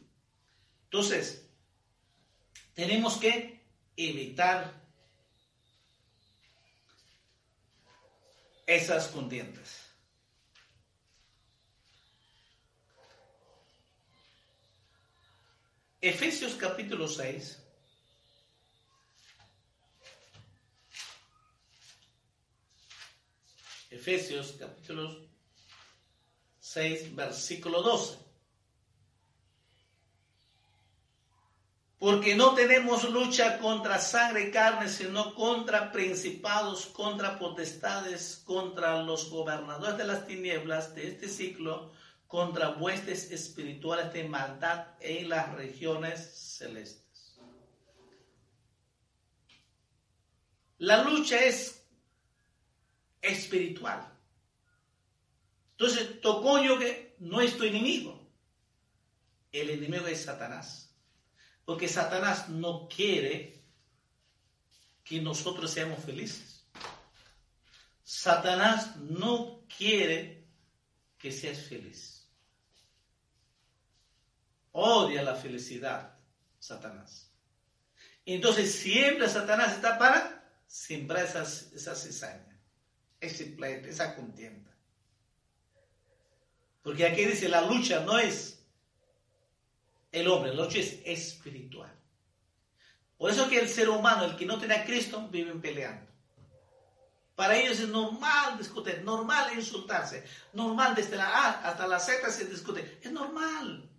Entonces, tenemos que evitar esas contiendas. Efesios capítulo 6. Efesios capítulo 6, versículo 12. Porque no tenemos lucha contra sangre y carne, sino contra principados, contra potestades, contra los gobernadores de las tinieblas de este ciclo, contra huestes espirituales de maldad en las regiones celestes. La lucha es espiritual. Entonces, yo que no es tu enemigo. El enemigo es Satanás. Porque Satanás no quiere que nosotros seamos felices. Satanás no quiere que seas feliz. Odia la felicidad, Satanás. Entonces siempre Satanás está para sembrar esas, esa cizaña, ese pleito, esa contienda. Porque aquí dice, la lucha no es el hombre, la lucha es espiritual. Por eso que el ser humano, el que no tiene a Cristo, viven peleando. Para ellos es normal discutir, normal insultarse, normal desde la A hasta la Z se discute. Es normal.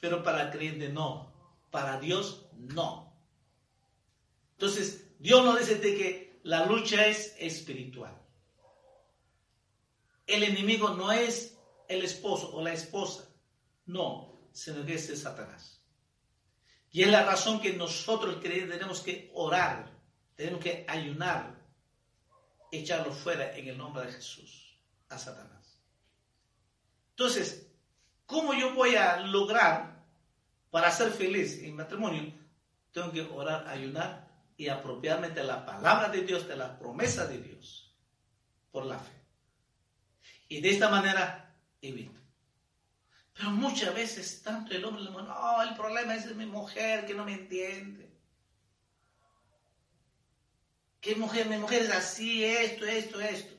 Pero para el creyente no. Para Dios no. Entonces, Dios nos dice que la lucha es espiritual. El enemigo no es el esposo o la esposa. No, sino que es Satanás. Y es la razón que nosotros creyentes tenemos que orar, tenemos que ayunar, echarlo fuera en el nombre de Jesús a Satanás. Entonces, ¿cómo yo voy a lograr para ser feliz en matrimonio? Tengo que orar, ayunar y apropiarme de la palabra de Dios, de la promesa de Dios, por la fe. Y de esta manera evito. Pero muchas veces, tanto el hombre, no, el problema es mi mujer que no me entiende. Que mujer, mi mujer es así, esto, esto, esto.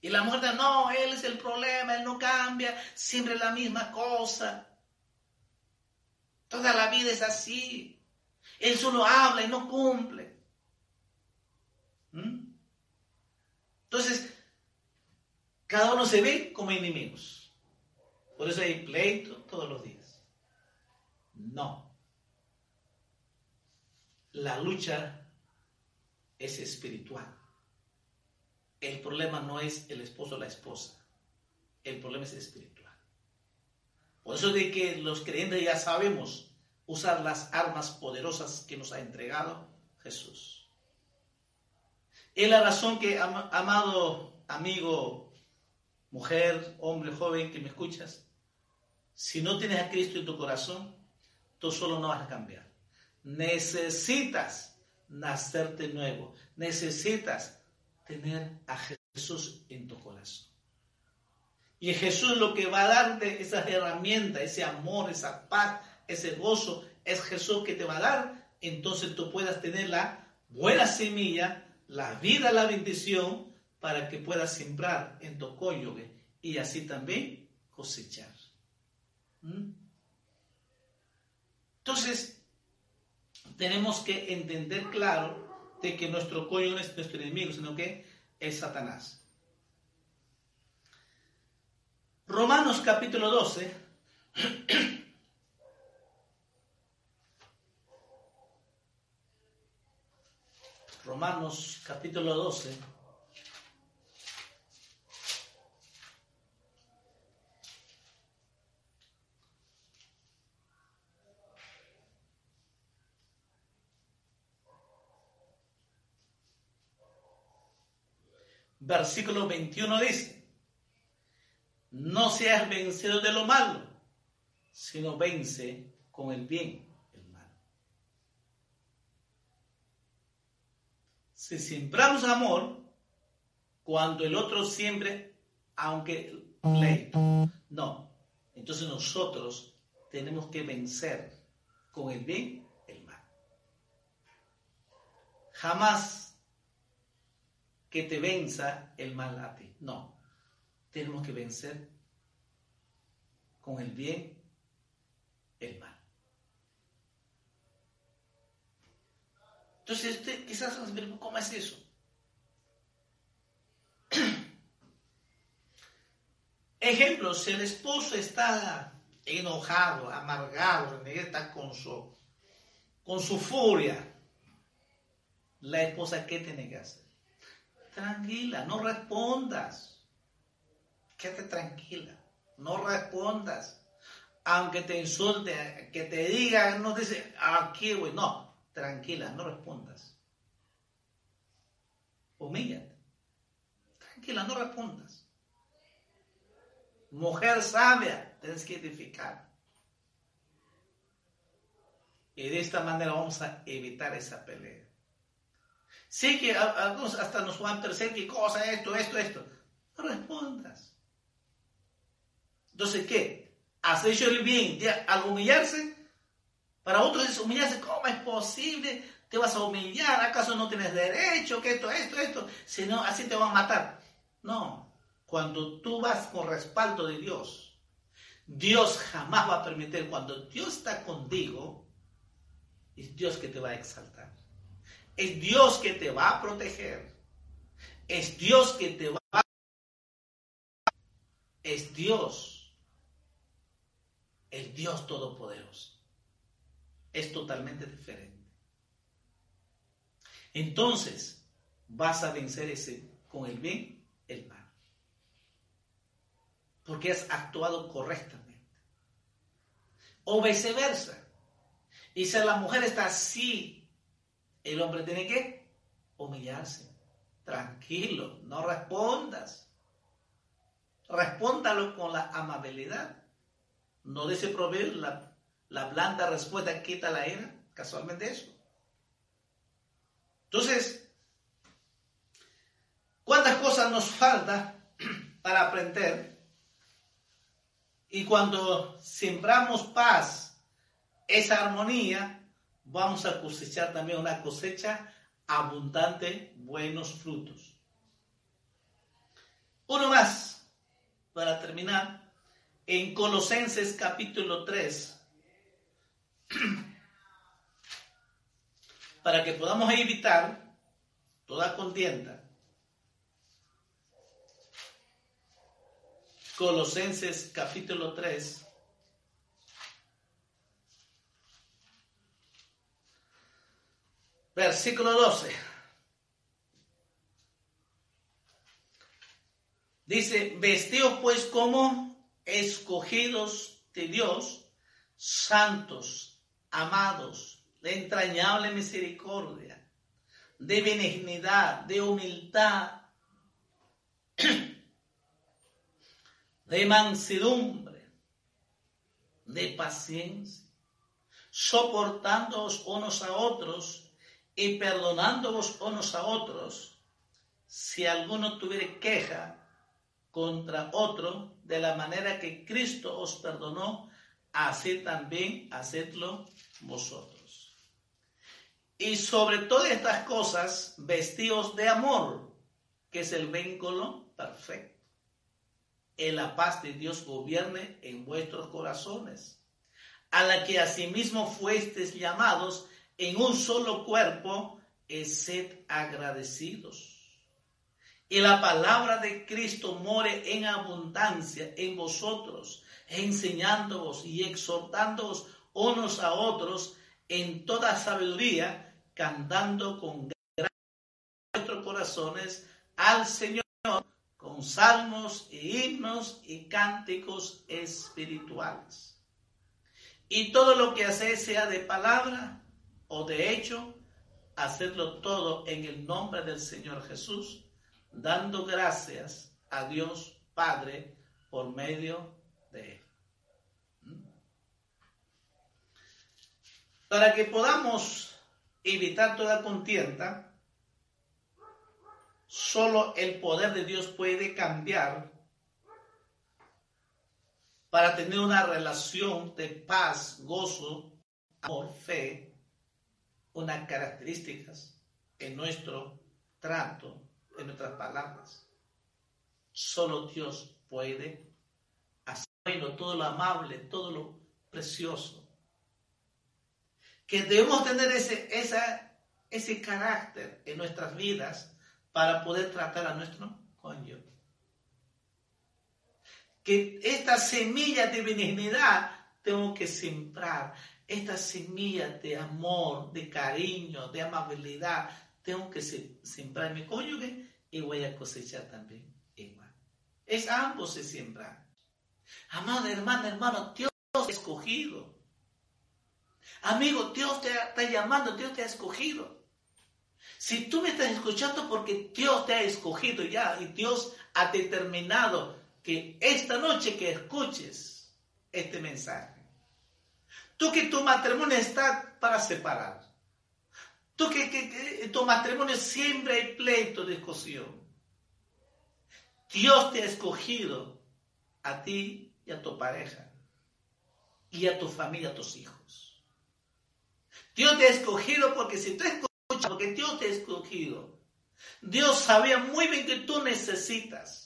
Y la mujer no, él es el problema, él no cambia, siempre la misma cosa. Toda la vida es así. Él solo habla y no cumple. ¿Mm? Entonces, cada uno se ve como enemigos. Por eso hay pleito todos los días. No. La lucha es espiritual. El problema no es el esposo o la esposa. El problema es espiritual. Por eso de que los creyentes ya sabemos usar las armas poderosas que nos ha entregado Jesús. Es la razón que, amado amigo mujer, hombre, joven que me escuchas, si no tienes a Cristo en tu corazón, tú solo no vas a cambiar. Necesitas nacerte nuevo. Necesitas tener a Jesús en tu corazón. Y Jesús lo que va a darte esas herramientas, ese amor, esa paz, ese gozo, es Jesús que te va a dar. Entonces tú puedas tener la buena semilla, la vida, la bendición, para que puedas sembrar en tu cónyuge y así también cosechar. ¿Mm? Entonces, tenemos que entender claro de que nuestro cónyuge no es nuestro enemigo, sino que es Satanás. Romanos capítulo 12. Romanos capítulo 12. Versículo 21 dice, no seas vencido de lo malo, sino vence con el bien el mal. Si sembramos amor, cuando el otro siempre, aunque pleito, no. Entonces nosotros tenemos que vencer con el bien el mal. Jamás que te venza el mal a ti. No. Tenemos que vencer con el bien el mal. Entonces, usted quizás nos ¿cómo es eso? Ejemplo, si el esposo está enojado, amargado, está con su, con su furia, la esposa, ¿qué tiene que hacer? Tranquila, no respondas. Quédate tranquila, no respondas. Aunque te insulte, que te diga, no dice, aquí, güey, no, tranquila, no respondas. Humíllate. Tranquila, no respondas. Mujer sabia, tienes que edificar. Y de esta manera vamos a evitar esa pelea. Sí que algunos hasta nos van a perseguir, ¿qué cosa? Esto, esto, esto. No respondas. Entonces, ¿qué? ¿Has hecho el bien al humillarse? Para otros es humillarse. ¿Cómo es posible? ¿Te vas a humillar? ¿Acaso no tienes derecho? ¿Qué esto, esto, esto? Si no, así te van a matar. No. Cuando tú vas con respaldo de Dios, Dios jamás va a permitir, cuando Dios está contigo, es Dios que te va a exaltar. Es Dios que te va a proteger. Es Dios que te va a... Es Dios. El Dios Todopoderoso. Es totalmente diferente. Entonces, vas a vencer ese con el bien, el mal porque has actuado correctamente. O viceversa. Y si la mujer está así, el hombre tiene que humillarse. Tranquilo, no respondas. Respóndalo con la amabilidad. No dice proveer la, la blanda respuesta quita la ira. Casualmente eso. Entonces, ¿cuántas cosas nos falta para aprender y cuando sembramos paz, esa armonía, vamos a cosechar también una cosecha abundante, buenos frutos. Uno más, para terminar, en Colosenses capítulo 3, para que podamos evitar toda contienda, Colosenses capítulo 3. Versículo 12. Dice, vestidos pues como escogidos de Dios, santos, amados, de entrañable misericordia, de benignidad, de humildad, de mansedumbre, de paciencia, soportándoos unos a otros y perdonándoos unos a otros, si alguno tuviere queja contra otro, de la manera que Cristo os perdonó, así también hacedlo vosotros. Y sobre todas estas cosas, vestíos de amor, que es el vínculo perfecto en la paz de Dios gobierne en vuestros corazones, a la que asimismo fuestes llamados en un solo cuerpo, y sed agradecidos. Y la palabra de Cristo more en abundancia en vosotros, enseñándoos y exhortándoos unos a otros en toda sabiduría, cantando con gran vuestros corazones al Señor con salmos e himnos y cánticos espirituales. Y todo lo que hacéis sea de palabra o de hecho, hacedlo todo en el nombre del Señor Jesús, dando gracias a Dios Padre por medio de Él. ¿Mm? Para que podamos evitar toda contienda, solo el poder de Dios puede cambiar para tener una relación de paz, gozo, amor, fe, unas características en nuestro trato, en nuestras palabras. Solo Dios puede hacer todo lo amable, todo lo precioso. Que debemos tener ese, esa, ese carácter en nuestras vidas para poder tratar a nuestro cónyuge que esta semilla de benignidad tengo que sembrar, esta semilla de amor, de cariño, de amabilidad, tengo que sembrar en mi cónyuge y voy a cosechar también. Es ambos se siembran. Amado hermano, hermano, Dios te ha escogido. Amigo, Dios te está llamando, Dios te ha escogido. Si tú me estás escuchando porque Dios te ha escogido ya y Dios ha determinado que esta noche que escuches este mensaje, tú que tu matrimonio está para separar, tú que, que, tu matrimonio siempre hay pleito, discusión, Dios te ha escogido a ti y a tu pareja y a tu familia, a tus hijos. Dios te ha escogido porque si tú escuchas, porque Dios te ha escogido, Dios sabía muy bien que tú necesitas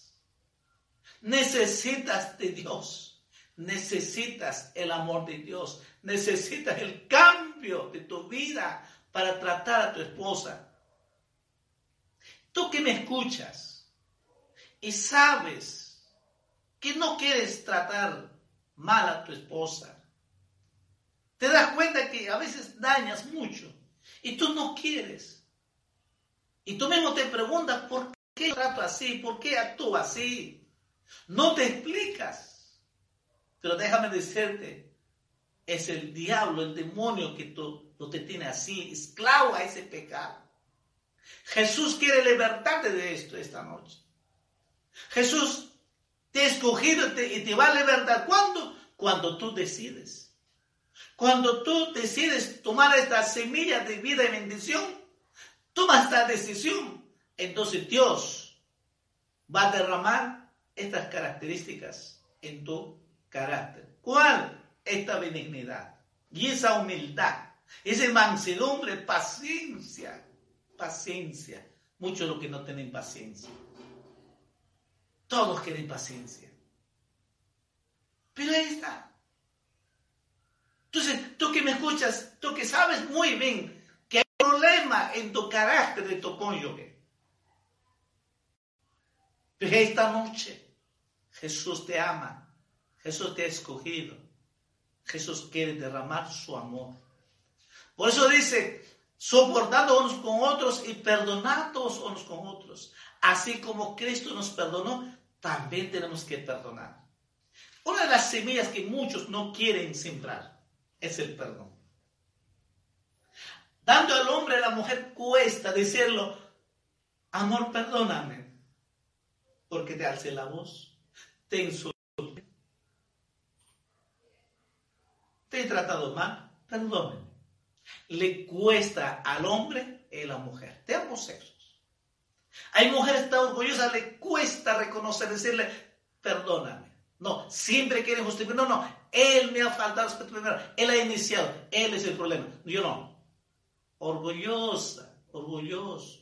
Necesitas de Dios. Necesitas el amor de Dios. Necesitas el cambio de tu vida para tratar a tu esposa. Tú que me escuchas y sabes que no quieres tratar mal a tu esposa. Te das cuenta que a veces dañas mucho y tú no quieres. Y tú mismo te preguntas, ¿por qué trato así? ¿Por qué actúo así? No te explicas. Pero déjame decirte, es el diablo, el demonio que tú, lo te tiene así, esclavo a ese pecado. Jesús quiere libertarte de esto esta noche. Jesús te ha escogido y te, va a libertar. ¿Cuándo? Cuando tú decides. Cuando tú decides tomar esta semilla de vida y bendición, toma esta decisión. Entonces Dios va a derramar estas características en tu carácter. ¿Cuál? Esta benignidad y esa humildad, esa mansedumbre, paciencia, paciencia. Muchos los que no tienen paciencia. Todos quieren paciencia. Pero ahí está. Entonces, tú que me escuchas, tú que sabes muy bien que hay problema en tu carácter de tu cónyuge. Pero esta noche Jesús te ama, Jesús te ha escogido, Jesús quiere derramar su amor. Por eso dice, soportando unos con otros y perdonando unos con otros. Así como Cristo nos perdonó, también tenemos que perdonar. Una de las semillas que muchos no quieren sembrar es el perdón. Dando al hombre a la mujer cuesta decirlo, amor, perdóname, porque te alce la voz te insulté, te he tratado mal. Le cuesta al hombre y a la mujer, de ambos sexos. Hay mujeres tan orgullosas, le cuesta reconocer, decirle, perdóname. No, siempre quieren justificar. No, no, él me ha faltado respeto primero. Él ha iniciado, él es el problema. Yo no. Orgullosa, orgulloso.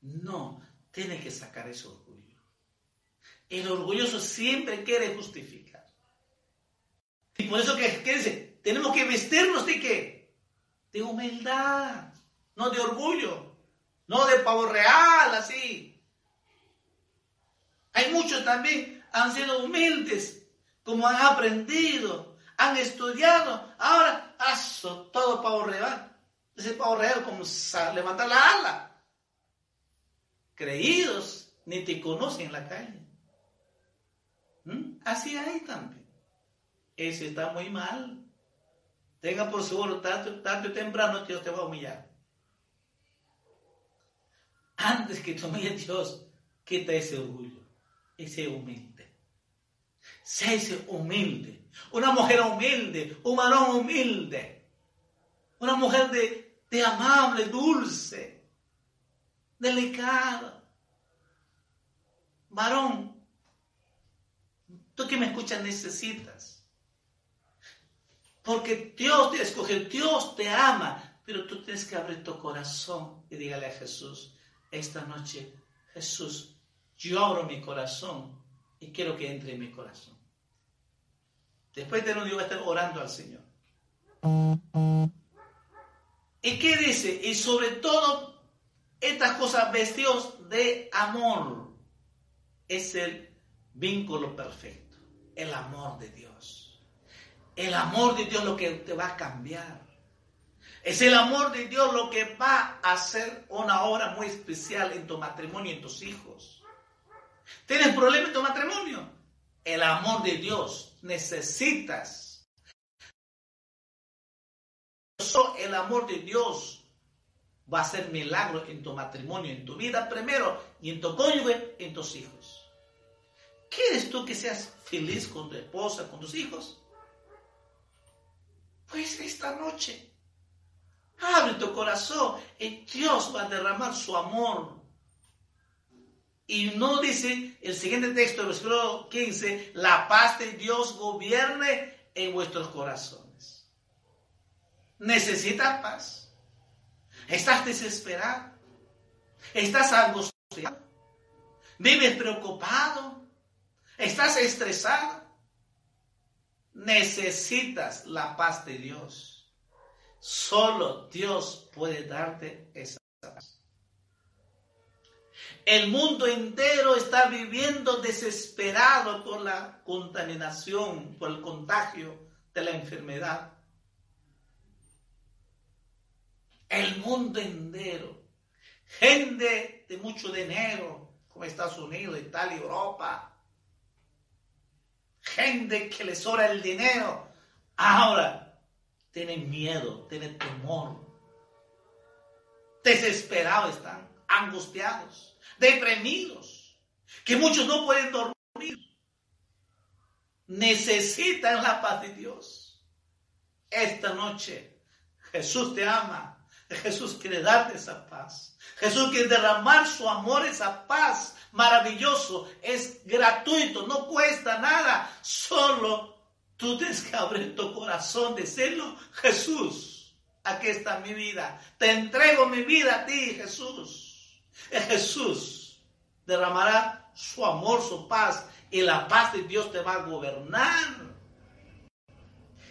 No, tiene que sacar eso el orgulloso siempre quiere justificar. Y por eso que, dice, tenemos que vestirnos de qué? De humildad, no de orgullo, no de pavo real, así. Hay muchos también han sido humildes, como han aprendido, han estudiado. Ahora, aso, todo pavo real. Ese pavo real como levantar la ala. Creídos, ni te conocen en la calle. ¿Mm? Así hay también. Ese está muy mal. Tenga por seguro, tanto, tanto temprano Dios te va a humillar. Antes que te humille Dios, quita ese orgullo, ese humilde. Séase humilde. Una mujer humilde, un varón humilde. Una mujer de, de amable, dulce, delicada. Varón, tú que me escuchas necesitas. Porque Dios te escogió, Dios te ama, pero tú tienes que abrir tu corazón y dígale a Jesús, esta noche, Jesús, yo abro mi corazón y quiero que entre en mi corazón. Después de un día voy a estar orando al Señor. ¿Y qué dice? Y sobre todo, estas cosas vestidos de amor es el vínculo perfecto, el amor de Dios. El amor de Dios lo que te va a cambiar. Es el amor de Dios lo que va a hacer una obra muy especial en tu matrimonio y en tus hijos. ¿Tienes problemas en tu matrimonio? El amor de Dios necesitas. El amor de Dios va a hacer milagro en tu matrimonio, en tu vida primero, y en tu cónyuge, en tus hijos. ¿Quieres tú que seas feliz con tu esposa, con tus hijos? Pues esta noche Abre tu corazón y Dios va a derramar su amor. Y no dice el siguiente texto, versículo 15, la paz de Dios gobierne en vuestros corazones. ¿Necesitas paz? ¿Estás desesperado? ¿Estás angustiado? ¿Vives preocupado? ¿Estás estresado? Necesitas la paz de Dios. Solo Dios puede darte esa paz. El mundo entero está viviendo desesperado por la contaminación, por el contagio de la enfermedad. El mundo entero. Gente de mucho dinero, como Estados Unidos, Italia, Europa. Gente que les sobra el dinero. Ahora tienen miedo, tienen temor, desesperados están, angustiados, deprimidos, que muchos no pueden dormir. Necesitan la paz de Dios. Esta noche Jesús te ama. Jesús quiere darte esa paz. Jesús quiere derramar su amor, esa paz maravilloso. Es gratuito, no cuesta nada. Solo Tú tienes que abrir tu corazón, decirlo, Jesús, aquí está mi vida. Te entrego mi vida a ti, Jesús. Jesús derramará su amor, su paz, y la paz de Dios te va a gobernar.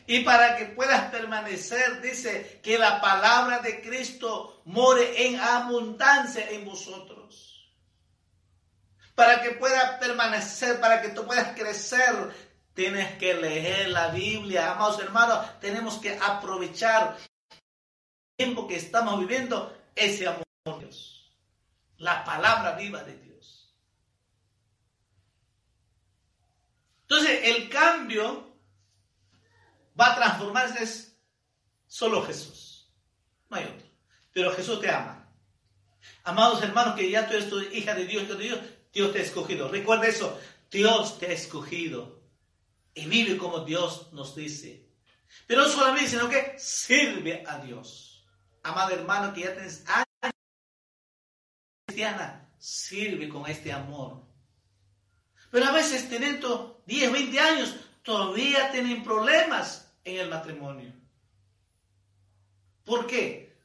Y para que puedas permanecer, dice que la palabra de Cristo more en abundancia en vosotros. Para que puedas permanecer, para que tú puedas crecer, Tienes que leer la Biblia, amados hermanos. Tenemos que aprovechar el tiempo que estamos viviendo, ese amor de Dios. La palabra viva de Dios. Entonces, el cambio va a transformarse solo Jesús. No hay otro. Pero Jesús te ama. Amados hermanos, que ya tú eres hija de Dios, de Dios, Dios te ha escogido. Recuerda eso. Dios te ha escogido y vive como Dios nos dice. Pero no solamente, sino que sirve a Dios. Amado hermano, que ya tienes años cristiana, sirve con este amor. Pero a veces teniendo 10, 20 años, todavía tienen problemas en el matrimonio. ¿Por qué?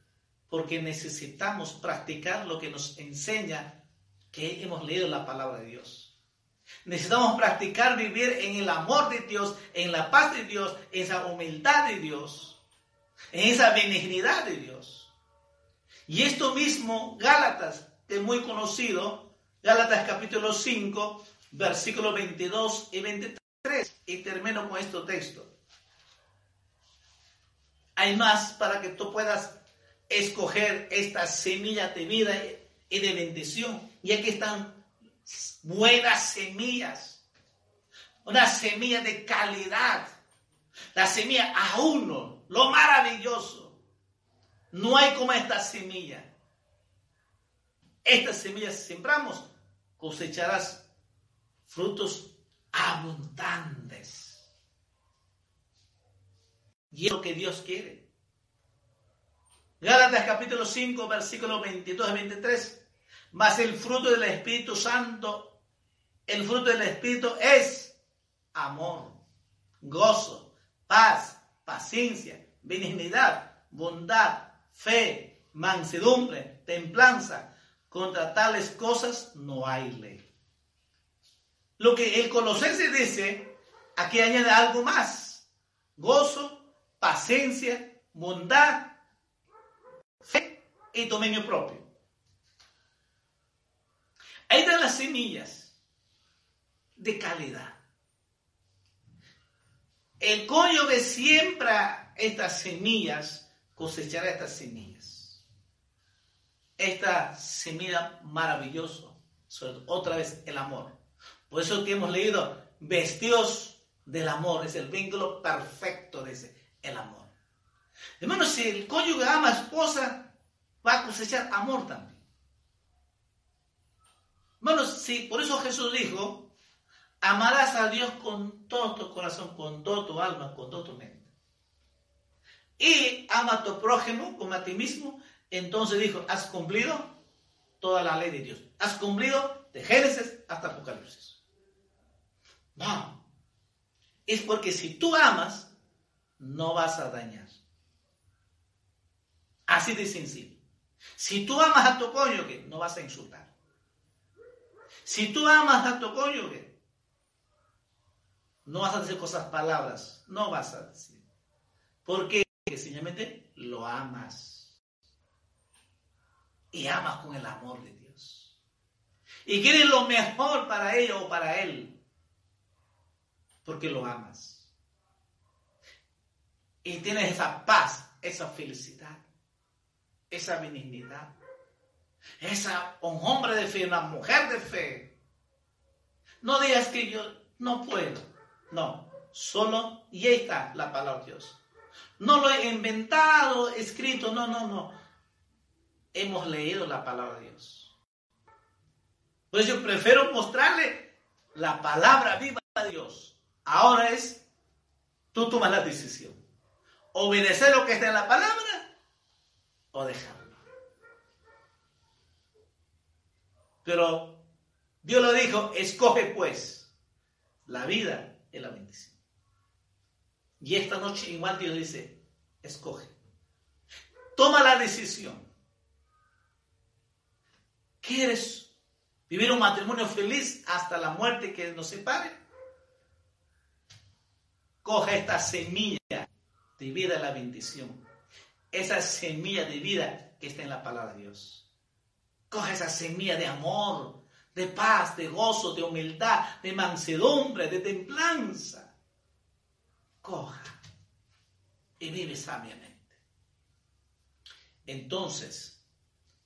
Porque necesitamos practicar lo que nos enseña que hemos leído la palabra de Dios. Necesitamos practicar vivir en el amor de Dios, en la paz de Dios, en esa humildad de Dios, en esa benignidad de Dios. Y esto mismo, Gálatas, que es muy conocido, Gálatas capítulo 5, versículos 22 y 23. Y termino con este texto. Hay más para que tú puedas escoger esta semilla de vida y de bendición. Y aquí están buenas semillas, una semilla de calidad, la semilla a uno, lo maravilloso. No hay como esta semilla. Esta semilla si sembramos, cosecharás frutos abundantes. Y es lo que Dios quiere. Gálatas capítulo 5, versículos 22 y 23. Mas el fruto del Espíritu Santo, el fruto del Espíritu es amor, gozo, paz, paciencia, benignidad, bondad, fe, mansedumbre, templanza. Contra tales cosas no hay ley. Lo que el Colosense dice, aquí añade algo más. Gozo, paciencia, bondad, y dominio propio. Ahí están las semillas de calidad. El cónyuge siembra estas semillas, cosechará estas semillas. Esta semilla maravillosa, otra vez el amor. Por eso que hemos leído, vestidos del amor, es el vínculo perfecto de ese, el amor. Hermano, si el cónyuge ama a esposa, va a cosechar amor también. Hermano, sí, por eso Jesús dijo, Amarás a Dios con todo tu corazón, con toda tu alma, con toda tu mente. Y ama a tu prójimo como a ti mismo. Entonces dijo, has cumplido toda la ley de Dios. Has cumplido de Génesis hasta Apocalipsis. No. Es porque si tú amas, no vas a dañar. Así de sencillo. Si tú amas a tu cónyuge, no vas a insultar. Si tú amas a tu cónyuge, no vas a decir cosas palabras, no vas a decir. Porque sencillamente lo amas. Y amas con el amor de Dios. Y quieres lo mejor para ella o para él. Porque lo amas. Y tienes esa paz, esa felicidad, esa benignidad. Esa, un hombre de fe, una mujer de fe. No digas que yo no puedo. No, solo y ahí está la palabra de Dios. No lo he inventado, escrito, no, no, no. Hemos leído la palabra de Dios. Pues yo prefiero mostrarle la palabra viva de Dios. Ahora es, tú tomas la decisión. Obedecer lo que está en la palabra o dejarlo. Pero Dios lo dijo, escoge pues la vida es la bendición. Y esta noche igual Dios dice, escoge. Toma la decisión. ¿Quieres vivir un matrimonio feliz hasta la muerte que nos separe? Coge esta semilla de vida la bendición. Esa semilla de vida que está en la palabra de Dios. Coge esa semilla de amor, de paz, de gozo, de humildad, de mansedumbre, de templanza. Coja y vive sabiamente. Entonces,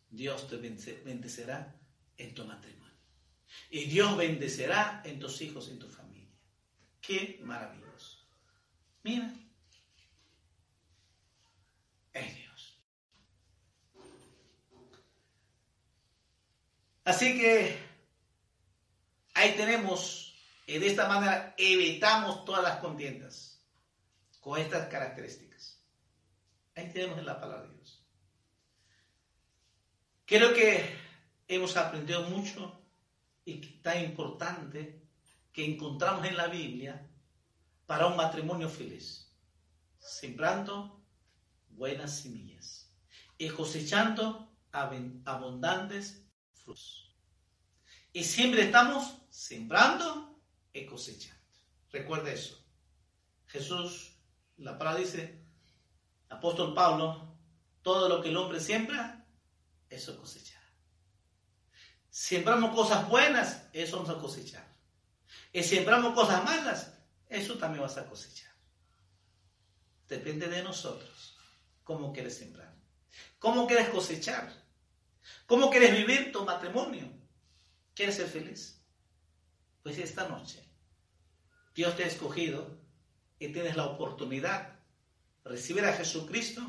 Dios te bendecerá en tu matrimonio. Y Dios bendecerá en tus hijos y en tu familia. Qué maravilloso. Mira. Es Dios. Así que Ahí tenemos, de esta manera evitamos todas las contiendas con estas características. Ahí tenemos en la palabra de Dios. Creo que hemos aprendido mucho y tan importante que encontramos en la Biblia para un matrimonio feliz. Sembrando buenas semillas y cosechando abundantes Y siempre estamos sembrando y cosechando. Recuerde eso. Jesús, la palabra dice, apóstol Pablo, todo lo que el hombre siembra, eso cosechará. Sembramos cosas buenas, eso vamos a cosechar. Y sembramos cosas malas, eso también vas a cosechar. Depende de nosotros cómo quieres sembrar, cómo quieres cosechar, cómo quieres vivir tu matrimonio. ¿Quieres ser feliz? Pues esta noche Dios te ha escogido y tienes la oportunidad de recibir a Jesucristo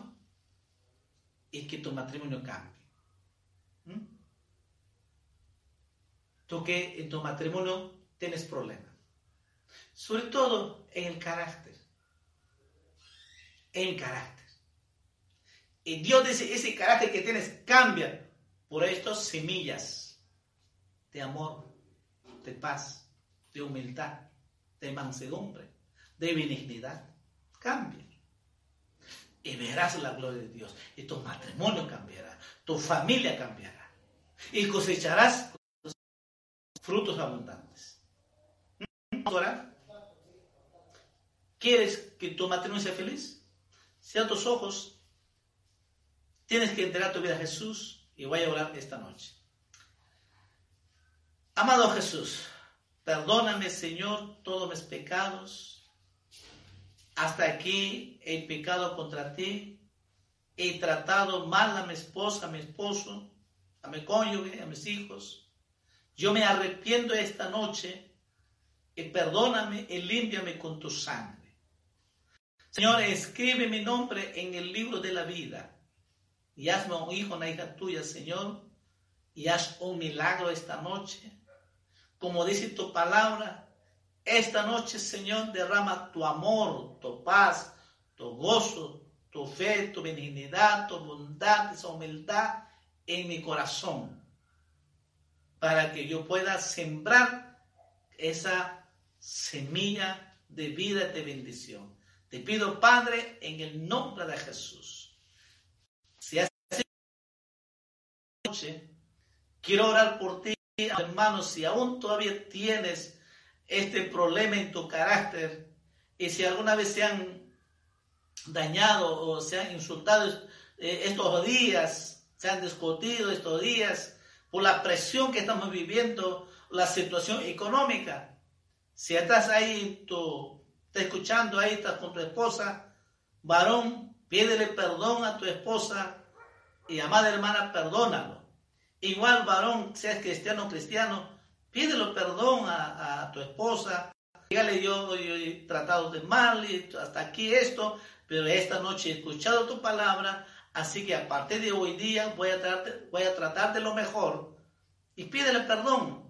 y que tu matrimonio cambie. ¿Mm? Tú que en tu matrimonio tienes problemas, sobre todo en el carácter. En carácter. Y Dios dice, ese carácter que tienes cambia por estas semillas de amor, de paz, de humildad, de mansedumbre, de benignidad. Cambia. Y verás la gloria de Dios. Y tu matrimonio cambiará. Tu familia cambiará. Y cosecharás frutos abundantes. Ahora, ¿quieres que tu matrimonio sea feliz? Cierra tus ojos. Tienes que entregar tu vida a Jesús y voy a orar esta noche. Amado Jesús, perdóname, Señor, todos mis pecados. Hasta aquí he pecado contra ti. He tratado mal a mi esposa, a mi esposo, a mi cónyuge, a mis hijos yo me arrepiento esta noche y perdóname y límpiame con tu sangre. Señor, escribe mi nombre en el libro de la vida y hazme un hijo, una hija tuya, Señor, y haz un milagro esta noche. Como dice tu palabra, esta noche, Señor, derrama tu amor, tu paz, tu gozo, tu fe, tu benignidad, tu bondad, esa humildad en mi corazón para que yo pueda sembrar esa semilla de vida y de bendición. Te pido, Padre, en el nombre de Jesús. Noche, quiero orar por ti, hermanos, si aún todavía tienes este problema en tu carácter y si alguna vez se han dañado o se han insultado eh, estos días, se han discutido estos días, por la presión que estamos viviendo, la situación económica. Si estás ahí, tú estás escuchando ahí, estás con tu esposa, varón, pídele perdón a tu esposa y amada hermana, perdónalo. Igual varón, seas cristiano o cristiano, pídele perdón a, tu esposa. Dígale, yo, he tratado de mal y hasta aquí esto, pero esta noche he escuchado tu palabra, Así que a partir de hoy día voy a, tratar, voy a tratar de lo mejor y pídele perdón.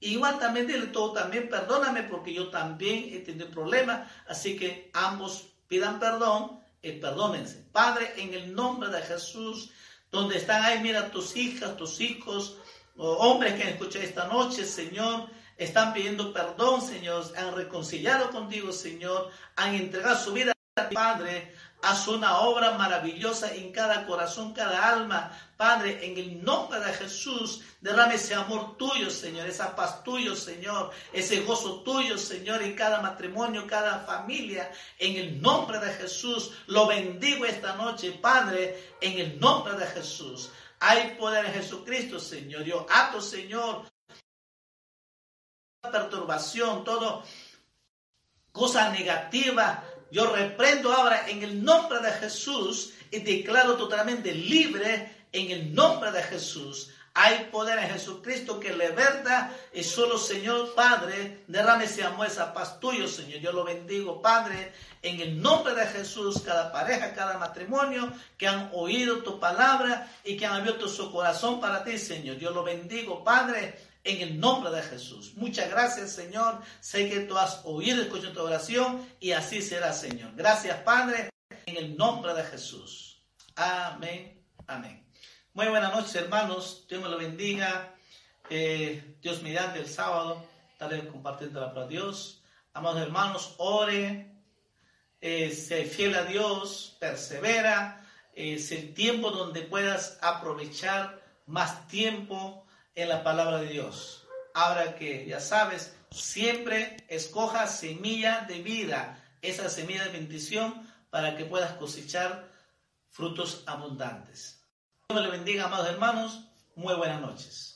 Igual también dile todo, también perdóname porque yo también he tenido problemas. Así que ambos pidan perdón y perdónense. Padre, en el nombre de Jesús, donde están ahí, mira tus hijas, tus hijos, hombres que han escuchado esta noche, Señor, están pidiendo perdón, Señor, han reconciliado contigo, Señor, han entregado su vida a ti, Padre, Haz una obra maravillosa en cada corazón, cada alma. Padre, en el nombre de Jesús, derrame ese amor tuyo, Señor, esa paz tuyo, Señor, ese gozo tuyo, Señor, en cada matrimonio, cada familia. En el nombre de Jesús, lo bendigo esta noche, Padre, en el nombre de Jesús. Hay poder en Jesucristo, Señor. Yo ato, Señor, perturbación, todo cosa negativa yo reprendo ahora en el nombre de Jesús y declaro totalmente libre en el nombre de Jesús. Hay poder en Jesucristo que liberta y solo Señor Padre, derrame ese amor, esa paz tuyo, Señor. Yo lo bendigo, Padre, en el nombre de Jesús, cada pareja, cada matrimonio que han oído tu palabra y que han abierto su corazón para ti, Señor. Yo lo bendigo, Padre, en el nombre de Jesús. Muchas gracias, Señor. Sé que tú has oído, escuchado tu oración y así será, Señor. Gracias, Padre, en el nombre de Jesús. Amén. Amén. Muy buenas noches, hermanos. Dios me lo bendiga. Eh, Dios mediante el sábado estaré compartiendo la palabra de Dios. Amados hermanos, ore, eh, sé fiel a Dios, persevera. Es el tiempo donde puedas aprovechar más tiempo en la palabra de Dios. Ahora que ya sabes, siempre escoja semilla de vida, esa semilla de bendición, para que puedas cosechar frutos abundantes. Dios le bendiga, amados hermanos. Muy buenas noches.